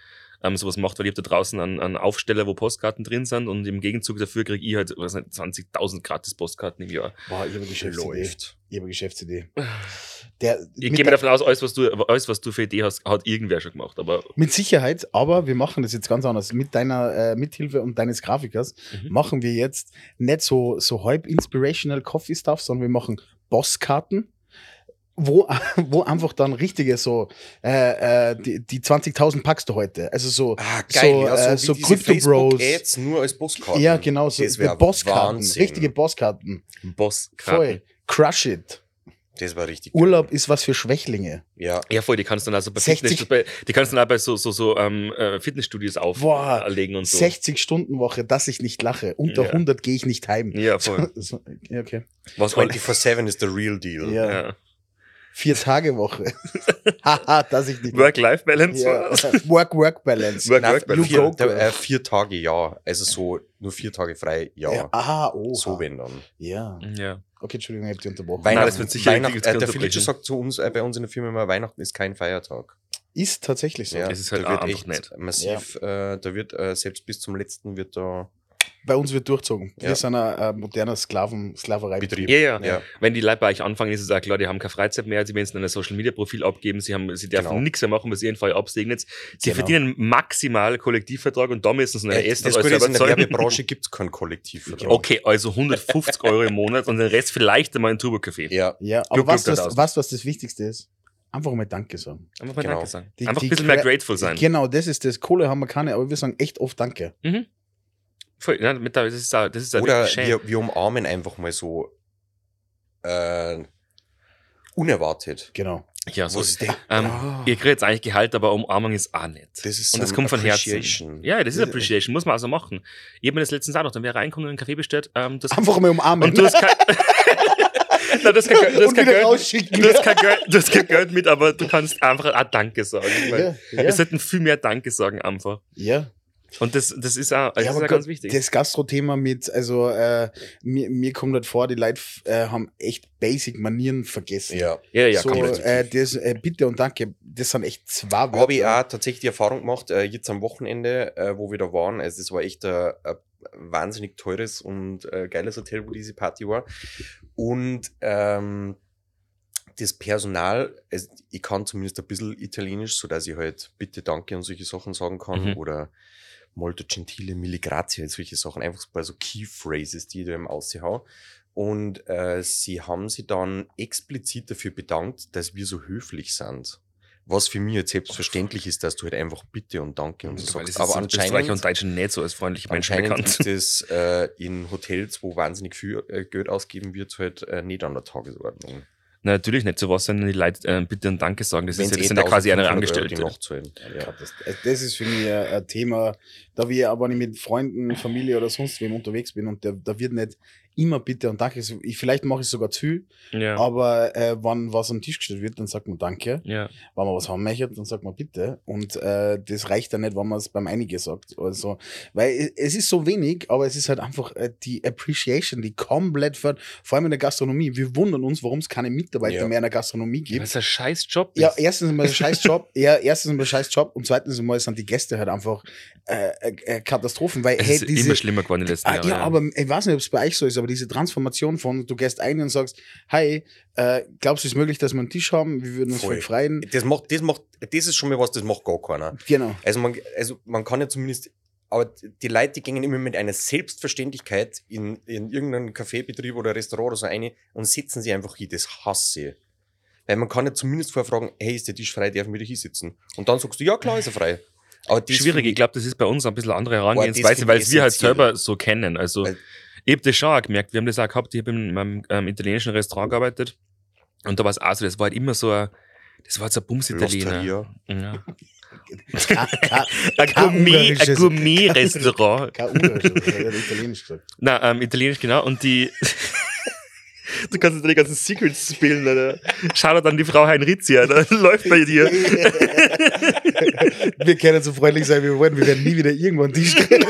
ähm, sowas macht, weil ich habe da draußen einen, einen Aufsteller, wo Postkarten drin sind und im Gegenzug dafür kriege ich halt was nicht, 20.000 gratis Postkarten im Jahr. Boah, ich habe eine Geschäftsidee. Läuft. Ich habe eine Geschäftsidee. <sighs> Der, Ich gehe davon aus, alles was, du, alles, was du für Idee hast, hat irgendwer schon gemacht, aber Mit Sicherheit, aber wir machen das jetzt ganz anders. Mit deiner äh, Mithilfe und deines Grafikers Mhm. machen wir jetzt nicht so, so halb inspirational Coffee Stuff, sondern wir machen Bosskarten, wo, <laughs> wo einfach dann richtige so, äh, äh, die, die 20.000 packst du heute. Also so, Ah, geil. so, ja, so, äh, so diese Crypto Bros. Facebook-Ads nur als Postkarten. Ja, genau, so wär Bosskarten, Wahnsinn. richtige Bosskarten. Boss Voll. Crush it. Das war richtig Urlaub ist was für Schwächlinge. Geil. Ja. Ja, voll, die kannst du dann also bei 60 Fitness, bei, die kannst du dann auch bei so, so, so ähm, äh, Fitnessstudios auflegen und so. 60-Stunden-Woche, dass ich nicht lache. Unter Ja. 100 gehe ich nicht heim. Ja, voll. <laughs> So, ja, okay. Was all, 24-7 ist der real deal. Ja. ja. Vier-Tage-Woche. <laughs> Haha, dass ich nicht. Work-Life-Balance. ja. <laughs> Work-Work-Balance. Work- Nein, Work-Balance. vier, Go, der, go. äh, vier Tage ja. Also so nur vier Tage frei, ja. Ja. Aha, oh. So wenn dann. Ja. ja. Okay, Entschuldigung, ich hab dich unterbrochen. Nein, Weihnachten, das wird sicher Weihnachten, richtig äh, der. Felice sagt zu uns äh, bei uns in der Firma immer, Weihnachten ist kein Feiertag. Ist tatsächlich so. Ja, Das ist halt da wird auch echt nicht. massiv, äh, da wird äh, selbst bis zum letzten wird da Bei uns wird durchzogen. Wir Ja. sind ein, ein moderner Sklaven, Sklavereibetrieb. Betrieb. Ja, ja, Ja. Wenn die Leute bei euch anfangen, ist es auch klar, die haben keine Freizeit mehr, sie werden es in ein Social Media Profil abgeben, sie, haben, sie dürfen Genau. nichts mehr machen, was sie jeden absegnet. Sie Genau. verdienen maximal Kollektivvertrag und da müssen sie noch Äh, essen das Gute ist, in der. Werbebranche gibt es keinen Kollektivvertrag. Okay, also 150 <laughs> Euro im Monat und den Rest vielleicht einmal in Turbo-Café. Ja, Ja, aber Glück, was, was, was, was das Wichtigste ist? Einfach mal Danke sagen. Einfach mal Genau. Danke sagen. Die- Einfach die ein bisschen mehr grateful sein. Genau, das ist das. Kohle haben wir keine, aber wir sagen echt oft Danke. Mhm. Voll, ja, mit der, das ist auch, das ist auch Oder wir, wir umarmen einfach mal so äh, unerwartet. Genau. Ja, so. Denken, Ähm, ah, Ihr kriegt jetzt eigentlich Gehalt, aber Umarmung ist auch nicht. das ist Und das kommt von Herzen. Ja, das ist Appreciation, muss man also machen. Ich habe mir das letztens auch noch, dann wäre reinkommen und einen Kaffee bestellt. Ähm, das Einfach mal umarmen. und du hast kein. <laughs> Du hast Und kein wieder Geld. rausschicken. Du hast, kein Geld, mit, aber du kannst einfach auch Danke sagen. Weil ja, Wir ja. sollten viel mehr Danke sagen einfach. ja. Und das, das ist auch, das ja, ist aber auch ganz wichtig. Das Gastro-Thema mit, also äh, mir, mir kommt halt vor, die Leute äh, haben echt Basic-Manieren vergessen. Ja. ja, ja, so, komplett. äh, das, äh, bitte und danke, das sind echt zwei Habe ich auch tatsächlich die Erfahrung gemacht, äh, jetzt am Wochenende, äh, wo wir da waren. Also es war echt ein, ein wahnsinnig teures und äh, geiles Hotel, wo diese Party war. Und ähm, das Personal, also ich kann zumindest ein bisschen Italienisch, sodass ich halt bitte danke und solche Sachen sagen kann. Mhm. Oder molto gentile, mille grazie, solche Sachen. Einfach so Key Phrases, die ich da im Aushau. Und äh, sie haben sich dann explizit dafür bedankt, dass wir so höflich sind. Was für mich jetzt selbstverständlich ist, dass du halt einfach Bitte und Danke und so Weil sagst. Aber in Österreich und anscheinend, Deutschen nicht so als freundliche Menschen anscheinend bekannt. ist es äh, in Hotels, wo wahnsinnig viel äh, Geld ausgeben wird, halt äh, nicht an der Tagesordnung. Na, natürlich nicht. So was sollen die Leute äh, bitte und Danke sagen. Das, ist Wenn's ja, das eh sind ja quasi eine 1500 Euro Angestellte. Nachzahlen. Ja, das, das ist für mich ein, ein Thema, da wir aber nicht mit Freunden, Familie oder sonst wem unterwegs bin und der, da wird nicht immer bitte und danke. Ich, vielleicht mache ich sogar zu Ja. aber äh, wenn was am Tisch gestellt wird, dann sagt man Danke. ja. Wenn man was haben möchte, dann sagt man bitte. Und äh, das reicht dann nicht, wenn man es beim Einige sagt. Also, weil es- es ist so wenig, aber es ist halt einfach äh, die Appreciation, die komplett fährt, vor allem in der Gastronomie. Wir wundern uns, warum es keine Mitarbeiter Ja. mehr in der Gastronomie gibt. Was ein scheiß Job Ja, ist. erstens mal ein scheiß Job, <laughs> ja, erstens mal ein scheiß Job und zweitens mal sind die Gäste halt einfach äh, äh, Katastrophen, weil Es hey, ist diese, immer schlimmer geworden in den letzten Ah, Jahren. ja, aber ich weiß nicht, ob es bei euch so ist, aber diese Transformation von, du gehst ein und sagst, hi, äh, glaubst du, es ist möglich, dass wir einen Tisch haben? Wir würden uns Voll. freuen. Das, macht, das, macht, das ist schon mal was, das macht gar keiner. Genau. Also man, also man kann ja zumindest, aber die Leute, die gehen immer mit einer Selbstverständlichkeit in, in irgendeinen Kaffeebetrieb oder Restaurant oder so eine und setzen sie einfach hin. Das hasse ich. Weil man kann ja zumindest vorher fragen, hey, ist der Tisch frei, darf ich wieder hinsitzen? Und dann sagst du, ja klar, ist er frei. Aber das Schwierig, finde ich glaube, das ist bei uns ein bisschen andere Herangehensweise, weil ich wir halt selber so kennen. Also, Weil- ich habe das schon auch gemerkt, wir haben das auch gehabt, ich habe in meinem ähm, italienischen Restaurant gearbeitet und da war es auch so, das war halt immer so ein, das war halt so ein Bums-Italiener. Ja. <laughs> Kein, kein, <laughs> Ein Kein Gourmet, ein ungarisches- Gourmet-Restaurant. <laughs> kein Ungarisch, das hat Italienisch gesagt. Nein, ähm, Italienisch, genau. Und die. Du kannst jetzt die ganzen Secrets spielen, Alter. Schau dann die Frau Heinrizi, da <laughs> läuft bei dir. <laughs> wir können so freundlich sein, wie wir wollen. Wir werden nie wieder einen Tisch kriegen.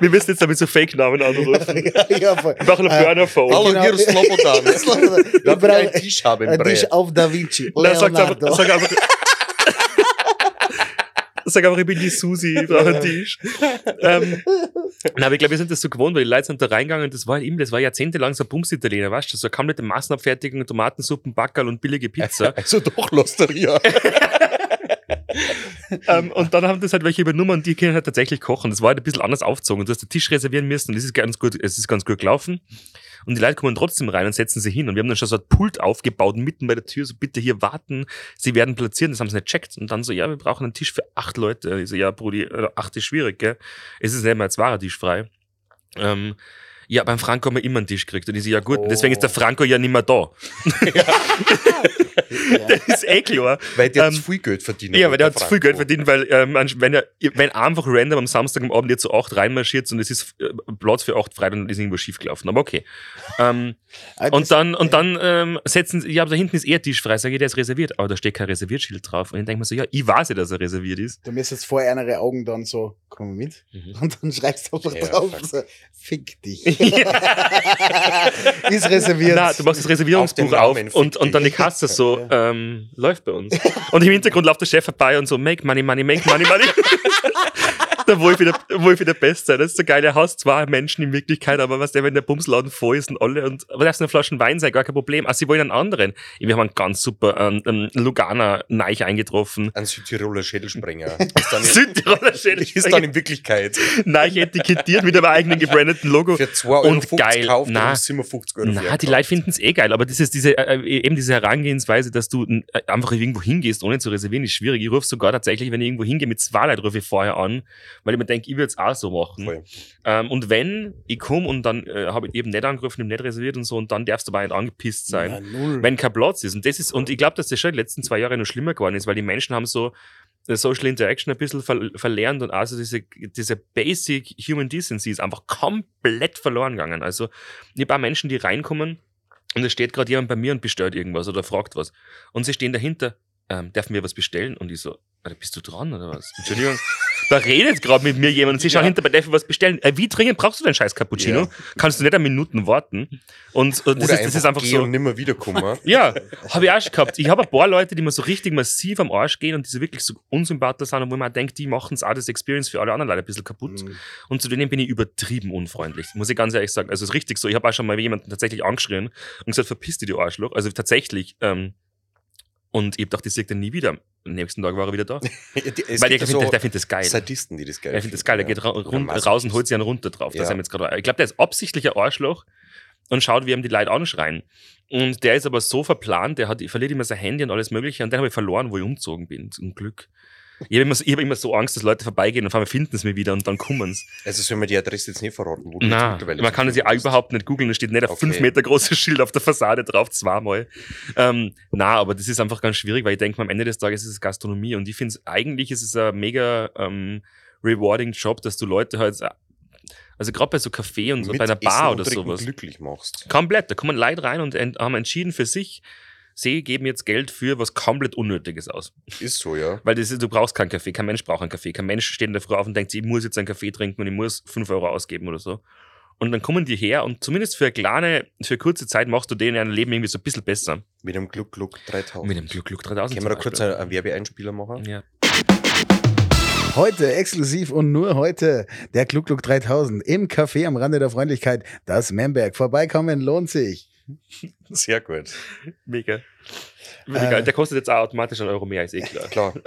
Wir müssen jetzt damit so Fake-Namen anrufen. <laughs> ja, ja, voll. Wir machen einen Äh, Burner-Phone. Hallo, Genau. hier ist Slobodan. Wir Ich einen Tisch haben Ein Tisch auf Da Vinci. Nein, sag einfach, Leonardo. sag einfach. Sag einfach, ich bin die Susi, ich brauche einen Tisch. ähm, <laughs> nein, aber ich glaube, wir sind das so gewohnt, weil die Leute sind da reingegangen und das war halt eben, das war jahrzehntelang so ein Bums-Italiener, weißt du, so kam mit der Massenabfertigung, Tomatensuppen, Backerl und billige Pizza. <laughs> Also doch L'Osteria. <laughs> ähm, und dann haben das halt welche übernommen und die können halt tatsächlich kochen. Das war halt ein bisschen anders aufgezogen. Du hast den Tisch reservieren müssen und das ist ganz gut, es ist ganz gut gelaufen. Und die Leute kommen trotzdem rein und setzen sich hin. Und wir haben dann schon so ein Pult aufgebaut, mitten bei der Tür, so bitte hier warten, sie werden platziert. Das haben sie nicht checkt. Und dann so, ja, wir brauchen einen Tisch für acht Leute. Ich so, ja, Brudi, äh, acht ist schwierig, gell? Es ist nicht mal jetzt war Tisch frei. Ähm, ja, beim Franco haben wir immer einen Tisch gekriegt. Und ich so, ja gut, Oh. deswegen ist der Franco ja nicht mehr da. <laughs> <laughs> <laughs> das ist eh klar. Weil der Ähm, zu viel Geld verdient. Ja, weil der hat zu viel Geld Franco. verdient, weil ähm, wenn er wenn einfach random am Samstag am Abend jetzt so acht reinmarschiert und es ist äh, Platz für acht frei, dann ist irgendwo schief gelaufen. Aber okay. Ähm, <laughs> Ah, und dann, und dann ähm, setzen sie, ja, aber da hinten ist eher Tisch frei, sag ich, der ist reserviert. Aber da steht kein Reservierschild drauf. Und ich denke mir so, ja, ich weiß ja, dass er reserviert ist. Du müsst jetzt vor einer Augen dann so, komm mal mit. Mhm. Und dann schreibst du einfach Ja, drauf, fuck. so, fick dich. <laughs> ist reserviert. Na, du machst das Reservierungsbuch Auf auf, und, fick und dann die. Kasse so, ähm, läuft bei uns. Und im Hintergrund läuft der Chef vorbei und so, make money, money, make money, money. <laughs> <laughs> <laughs> der Wolf wieder, Wolf wieder best sein. Das ist so geil. Er hasst zwei Menschen in Wirklichkeit, aber was der, wenn der Bumsladen voll ist und alle und, aber darfst eine Flaschen Wein sein, gar kein Problem. Also, sie wollen einen anderen. Wir haben einen ganz super, ähm, ähm, Lugana Neich eingetroffen. Ein Südtiroler Schädelsprenger. Südtiroler <laughs> Schädel. ist dann <laughs> in Wirklichkeit Neich etikettiert mit einem eigenen gebrandeten Logo. für 2,50 Euro Und geil. kauft Na. und 57 Euro Na, die. Leute finden es eh geil, aber ist diese, äh, äh, eben diese Herangehensweise, dass du äh, einfach irgendwo hingehst, ohne zu reservieren, ist schwierig. Ich rufe sogar tatsächlich, wenn ich irgendwo hingehe, mit zwei Leuten rufe ich vorher an, weil ich mir denke, ich würde es auch so machen. Voll. Ähm, und wenn ich komme und dann äh, habe ich eben nicht angerufen, eben nicht reserviert und so, und dann darfst du aber nicht angepisst sein. Ja. Wenn kein Platz ist. Und das ist, und ich glaube, dass das schon die letzten zwei Jahre noch schlimmer geworden ist, weil die Menschen haben so äh, Social Interaction ein bisschen ver verlernt und also diese, diese Basic Human Decency ist einfach komplett verloren gegangen. Also, ich habe auch Menschen, die reinkommen und es steht gerade jemand bei mir und bestellt irgendwas oder fragt was. Und sie stehen dahinter, ähm, dürfen wir was bestellen? Und ich so, Alter, bist du dran oder was? Entschuldigung. <laughs> Da redet gerade mit mir jemand und sie schauen hinter bei wir was bestellen. Äh, wie dringend brauchst du den scheiß Cappuccino? Ja. Kannst du nicht eine Minuten warten? Und, und das, ist, das ist einfach so. und nimmer wiederkommen. <laughs> Ja, habe ich auch schon gehabt. Ich habe ein paar Leute, die mir so richtig massiv am Arsch gehen und die so wirklich so unsympathisch sind und wo man denkt, die machen es auch das Experience für alle anderen Leute ein bisschen kaputt. Mhm. Und zu denen bin ich übertrieben unfreundlich, muss ich ganz ehrlich sagen. Also es ist richtig so. Ich habe auch schon mal jemanden tatsächlich angeschrien und gesagt, verpiss dich, du Arschloch. Also tatsächlich. Ähm, und ich hab gedacht, das sieht er nie wieder. Am nächsten Tag war er wieder da. <laughs> Es Weil der, findet, so der findet das geil. Sadisten, die das geil Der findet das geil. Der geht ra rund, raus und holt sich einen runter drauf. Ja. Das jetzt gerade. Ich glaube, der ist absichtlicher Arschloch. und schaut, wie ihm die Leute anschreien. Und der ist aber so verplant, der hat, verliert immer sein Handy und alles Mögliche. Und den habe ich verloren, wo ich umgezogen bin, zum Glück. Ich habe immer, so- ich hab immer so Angst, dass Leute vorbeigehen und auf einmal finden sie mich wieder und dann kommen sie. Also soll man die Adresse jetzt nicht verraten, wo Nein, mittlerweile man kann es ja überhaupt nicht googeln. Es steht nicht ein Okay. fünf Meter großes Schild auf der Fassade drauf, zweimal. Ähm, na, aber das ist einfach ganz schwierig, weil ich denke, am Ende des Tages ist es Gastronomie und ich finde es, eigentlich ist es ein mega ähm, rewarding Job, dass du Leute halt, also gerade bei so Café und so, bei einer Essen Bar und oder sowas. glücklich machst. Komplett, da kommen Leute rein und ent- haben entschieden für sich, sie geben jetzt Geld für was komplett Unnötiges aus. Ist so, ja. Weil das ist, du brauchst keinen Kaffee, kein Mensch braucht einen Kaffee. Kein Mensch steht in der Früh auf und denkt, sich, ich muss jetzt einen Kaffee trinken und ich muss 5 Euro ausgeben oder so. Und dann kommen die her und zumindest für eine kleine, für eine kurze Zeit machst du denen ein Leben irgendwie so ein bisschen besser. Mit dem Gluck Gluck 3000. Mit dem Glück Glück 3000. Können wir da kurz einen, einen Werbeeinspieler machen? Ja. Heute exklusiv und nur heute der Klugluk 3000 im Café am Rande der Freundlichkeit. Das Memberg. Vorbeikommen lohnt sich. <laughs> Sehr gut. Mega. Äh. Der kostet jetzt auch automatisch einen Euro mehr, ist eh <laughs> klar. Klar. <laughs>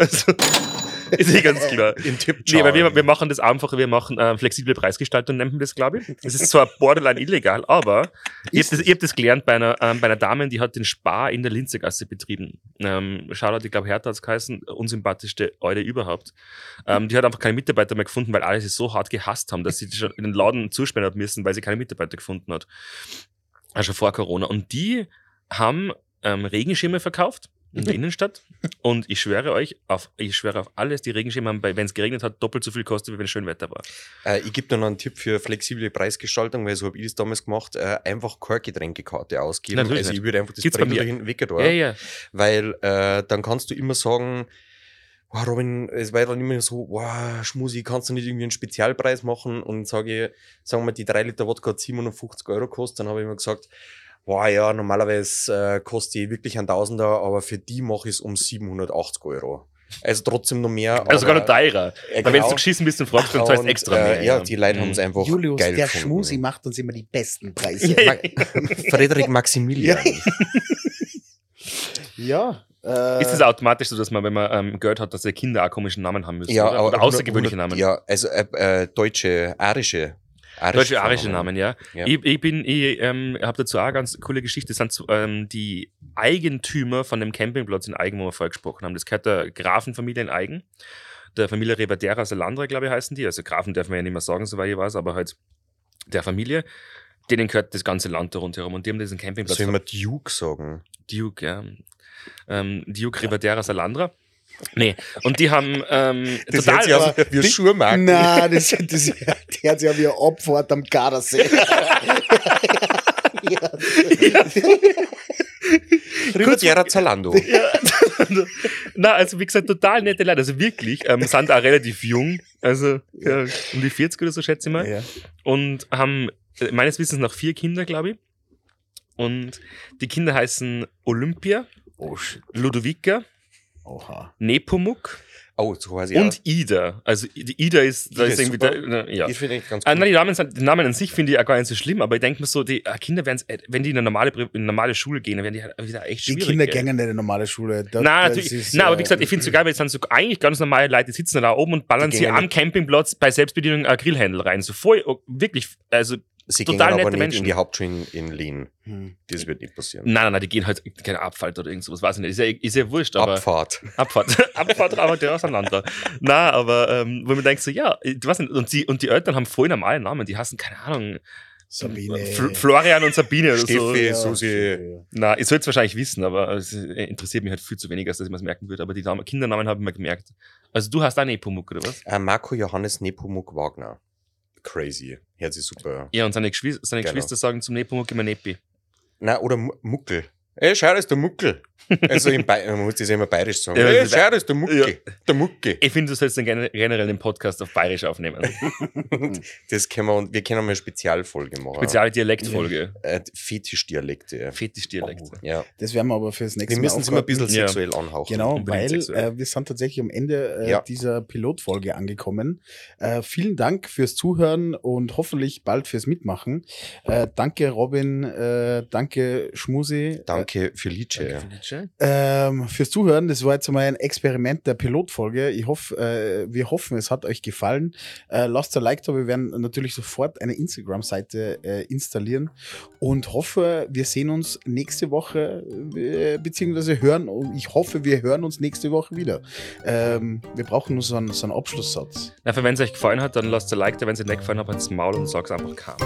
Also, ist eh ganz klar. Im Tipp Nee, weil wir, wir machen das einfach, wir machen äh, flexible Preisgestaltung, nennen wir das, glaube ich. Das ist zwar borderline illegal, aber ich habe das, hab das gelernt bei einer, ähm, bei einer Dame, die hat den Spar in der Linzegasse betrieben. Ähm, Shoutout, ich glaube, Hertha hat es geheißen, unsympathischste Eude überhaupt. Ähm, die hat einfach keine Mitarbeiter mehr gefunden, weil alle sie so hart gehasst haben, dass sie schon in den Laden zusperren hat müssen, weil sie keine Mitarbeiter gefunden hat. Also vor Corona. Und die haben ähm, Regenschirme verkauft in der Innenstadt. Und ich schwöre euch, auf, ich schwöre auf alles, die Regenschirme haben, wenn es geregnet hat, doppelt so viel gekostet, wie wenn es schön Wetter war. Äh, ich gebe dir noch einen Tipp für flexible Preisgestaltung, weil so habe ich das damals gemacht. Äh, einfach keine Getränkekarte ausgeben. Natürlich also nicht. ich würde einfach das Gibt's dahin weggehen. Ja, ja. Weil äh, dann kannst du immer sagen, oh, Robin, es war dann immer so, wow, Schmusi, kannst du nicht irgendwie einen Spezialpreis machen? Und sage ich, sagen wir, die 3 Liter Wodka hat 750 Euro gekostet. Dann habe ich immer gesagt, boah, ja, normalerweise äh, kostet die wirklich ein Tausender, aber für die mache ich es um 780 Euro. Also trotzdem noch mehr. Also sogar noch aber- teurer. Ja, Weil wenn du genau. geschissen bist und fragst, dann zahlst du Und, extra äh, mehr. Ja, die Leute Mhm. haben es einfach Julius, geil der gefunden. Schmusi macht uns immer die besten Preise. <laughs> Frederik Maximilian. <laughs> ja. Äh, Ist es automatisch so, dass man, wenn man ähm, gehört hat, dass die Kinder auch komischen Namen haben müssen? ja, oder? oder außergewöhnliche 100 Namen? Ja, also äh, äh, deutsche, arische. Deutsche arische Namen, ja. Ja. Ich, ich bin, ich ähm, habe dazu auch eine ganz coole Geschichte. Das sind ähm, die Eigentümer von dem Campingplatz in Eigen, wo wir vorher gesprochen haben. Das gehört der Grafenfamilie in Eigen. Der Familie Rebadera Salandra, glaube ich, heißen die. Also Grafen dürfen wir ja nicht mehr sagen, soweit ich weiß, aber halt der Familie. Denen gehört das ganze Land da rundherum. Und die haben diesen Campingplatz. Soll ich mal Duke sagen? Duke, ja. Ähm, Duke Ribadera Salandra. Nee, und die haben ähm, <laughs> total. hört sich aber- wie ein Schuhmarkt. Na, das, das, das hört sich ja wie ein Opfer am Gardasee. <laughs> ja. Ribadera Zalando. Ja. Na, also wie gesagt, total nette Leute. Also wirklich, ähm, sind auch relativ jung. Also ja, um die 40 oder so, schätze ich mal. Ja. Und haben äh, meines Wissens noch vier Kinder, glaube ich. Und die Kinder heißen Olympia, Oh, shit. Ludovica, Oha. Nepomuk Oh, so heißt und Ida. Also die Ida ist, da Ida ist ist irgendwie, da, ja. Die finde ich ganz Ah, cool. nein, die Namen, die Namen an sich finde ich auch gar nicht so schlimm, aber ich denke mir so, die äh, Kinder werden wenn die in eine normale, in eine normale Schule gehen, dann werden die halt wieder echt Die schwierig. Kinder ey. gehen nicht in eine normale Schule. Das- Nein, das natürlich. ist, Nein, aber wie äh, gesagt, ich finde es so geil, weil es sind so eigentlich ganz normale Leute, die sitzen da oben und ballern Die sie am Campingplatz bei Selbstbedienung ein Grillhändel rein. So voll, oh, wirklich, also, Sie total gehen aber nette nicht Menschen. in die Hauptschule in, in Lien. hm. Das wird nicht passieren. nein, nein, nein, die gehen halt, keine Abfahrt oder irgend sowas, weiß ich nicht. Ist ja, ist ja wurscht, aber. Abfahrt. Abfahrt. <laughs> Abfahrt, aber der auseinander. Na, aber, ähm, wo man denkt so, ja, ich weiß nicht, und die, und die Eltern haben voll normale Namen, die heißen, keine Ahnung, Sabine. Fl Florian und Sabine oder so. Steffi. Ja, Susi. Na, ich soll es wahrscheinlich wissen, aber es interessiert mich halt viel zu wenig, als dass ich mir merken würde. Aber die Namen, Kindernamen habe ich mir gemerkt. Also du hast auch Nepomuk, oder was? Äh, Marco Johannes Nepomuk Wagner. Crazy. Hört sich super. Ja, und seine, Geschwister, seine Genau. Geschwister sagen zum Nepomuk immer Nepi. Na, oder Mu- Muckel. Ey, schau, das ist der Muckel. Also in Bay man muss das ja immer bayerisch sagen. Ja, Ey, schau, das ist der Mucki. Der Mucki. Ich finde, du sollst den gene- generell den Podcast auf Bayerisch aufnehmen. <laughs> Das können wir, und wir können mal eine Spezialfolge machen. Spezielle Dialektfolge. Äh, Fetischdialekte. Fetischdialekte. Ja. Das werden wir aber fürs nächste Wir Mal müssen es immer ein bisschen Ja. sexuell anhauchen. Genau, weil äh, wir sind tatsächlich am Ende äh, Ja. dieser Pilotfolge angekommen. Äh, vielen Dank fürs Zuhören und hoffentlich bald fürs Mitmachen. Äh, danke Robin, äh, danke Schmusi. Danke Danke für Liedje. Ja. Felice. Ähm, fürs Zuhören, das war jetzt mal ein Experiment der Pilotfolge. Ich hoffe, äh, wir hoffen, es hat euch gefallen. Äh, lasst ein Like da, wir werden natürlich sofort eine Instagram-Seite äh, installieren und hoffe, wir sehen uns nächste Woche, äh, beziehungsweise hören, ich hoffe, wir hören uns nächste Woche wieder. Ähm, wir brauchen nur so einen, so einen Abschlusssatz. Na, wenn es euch gefallen hat, dann lasst ein Like da. Wenn es euch nicht gefallen hat, halt's Maul und sag's einfach kam.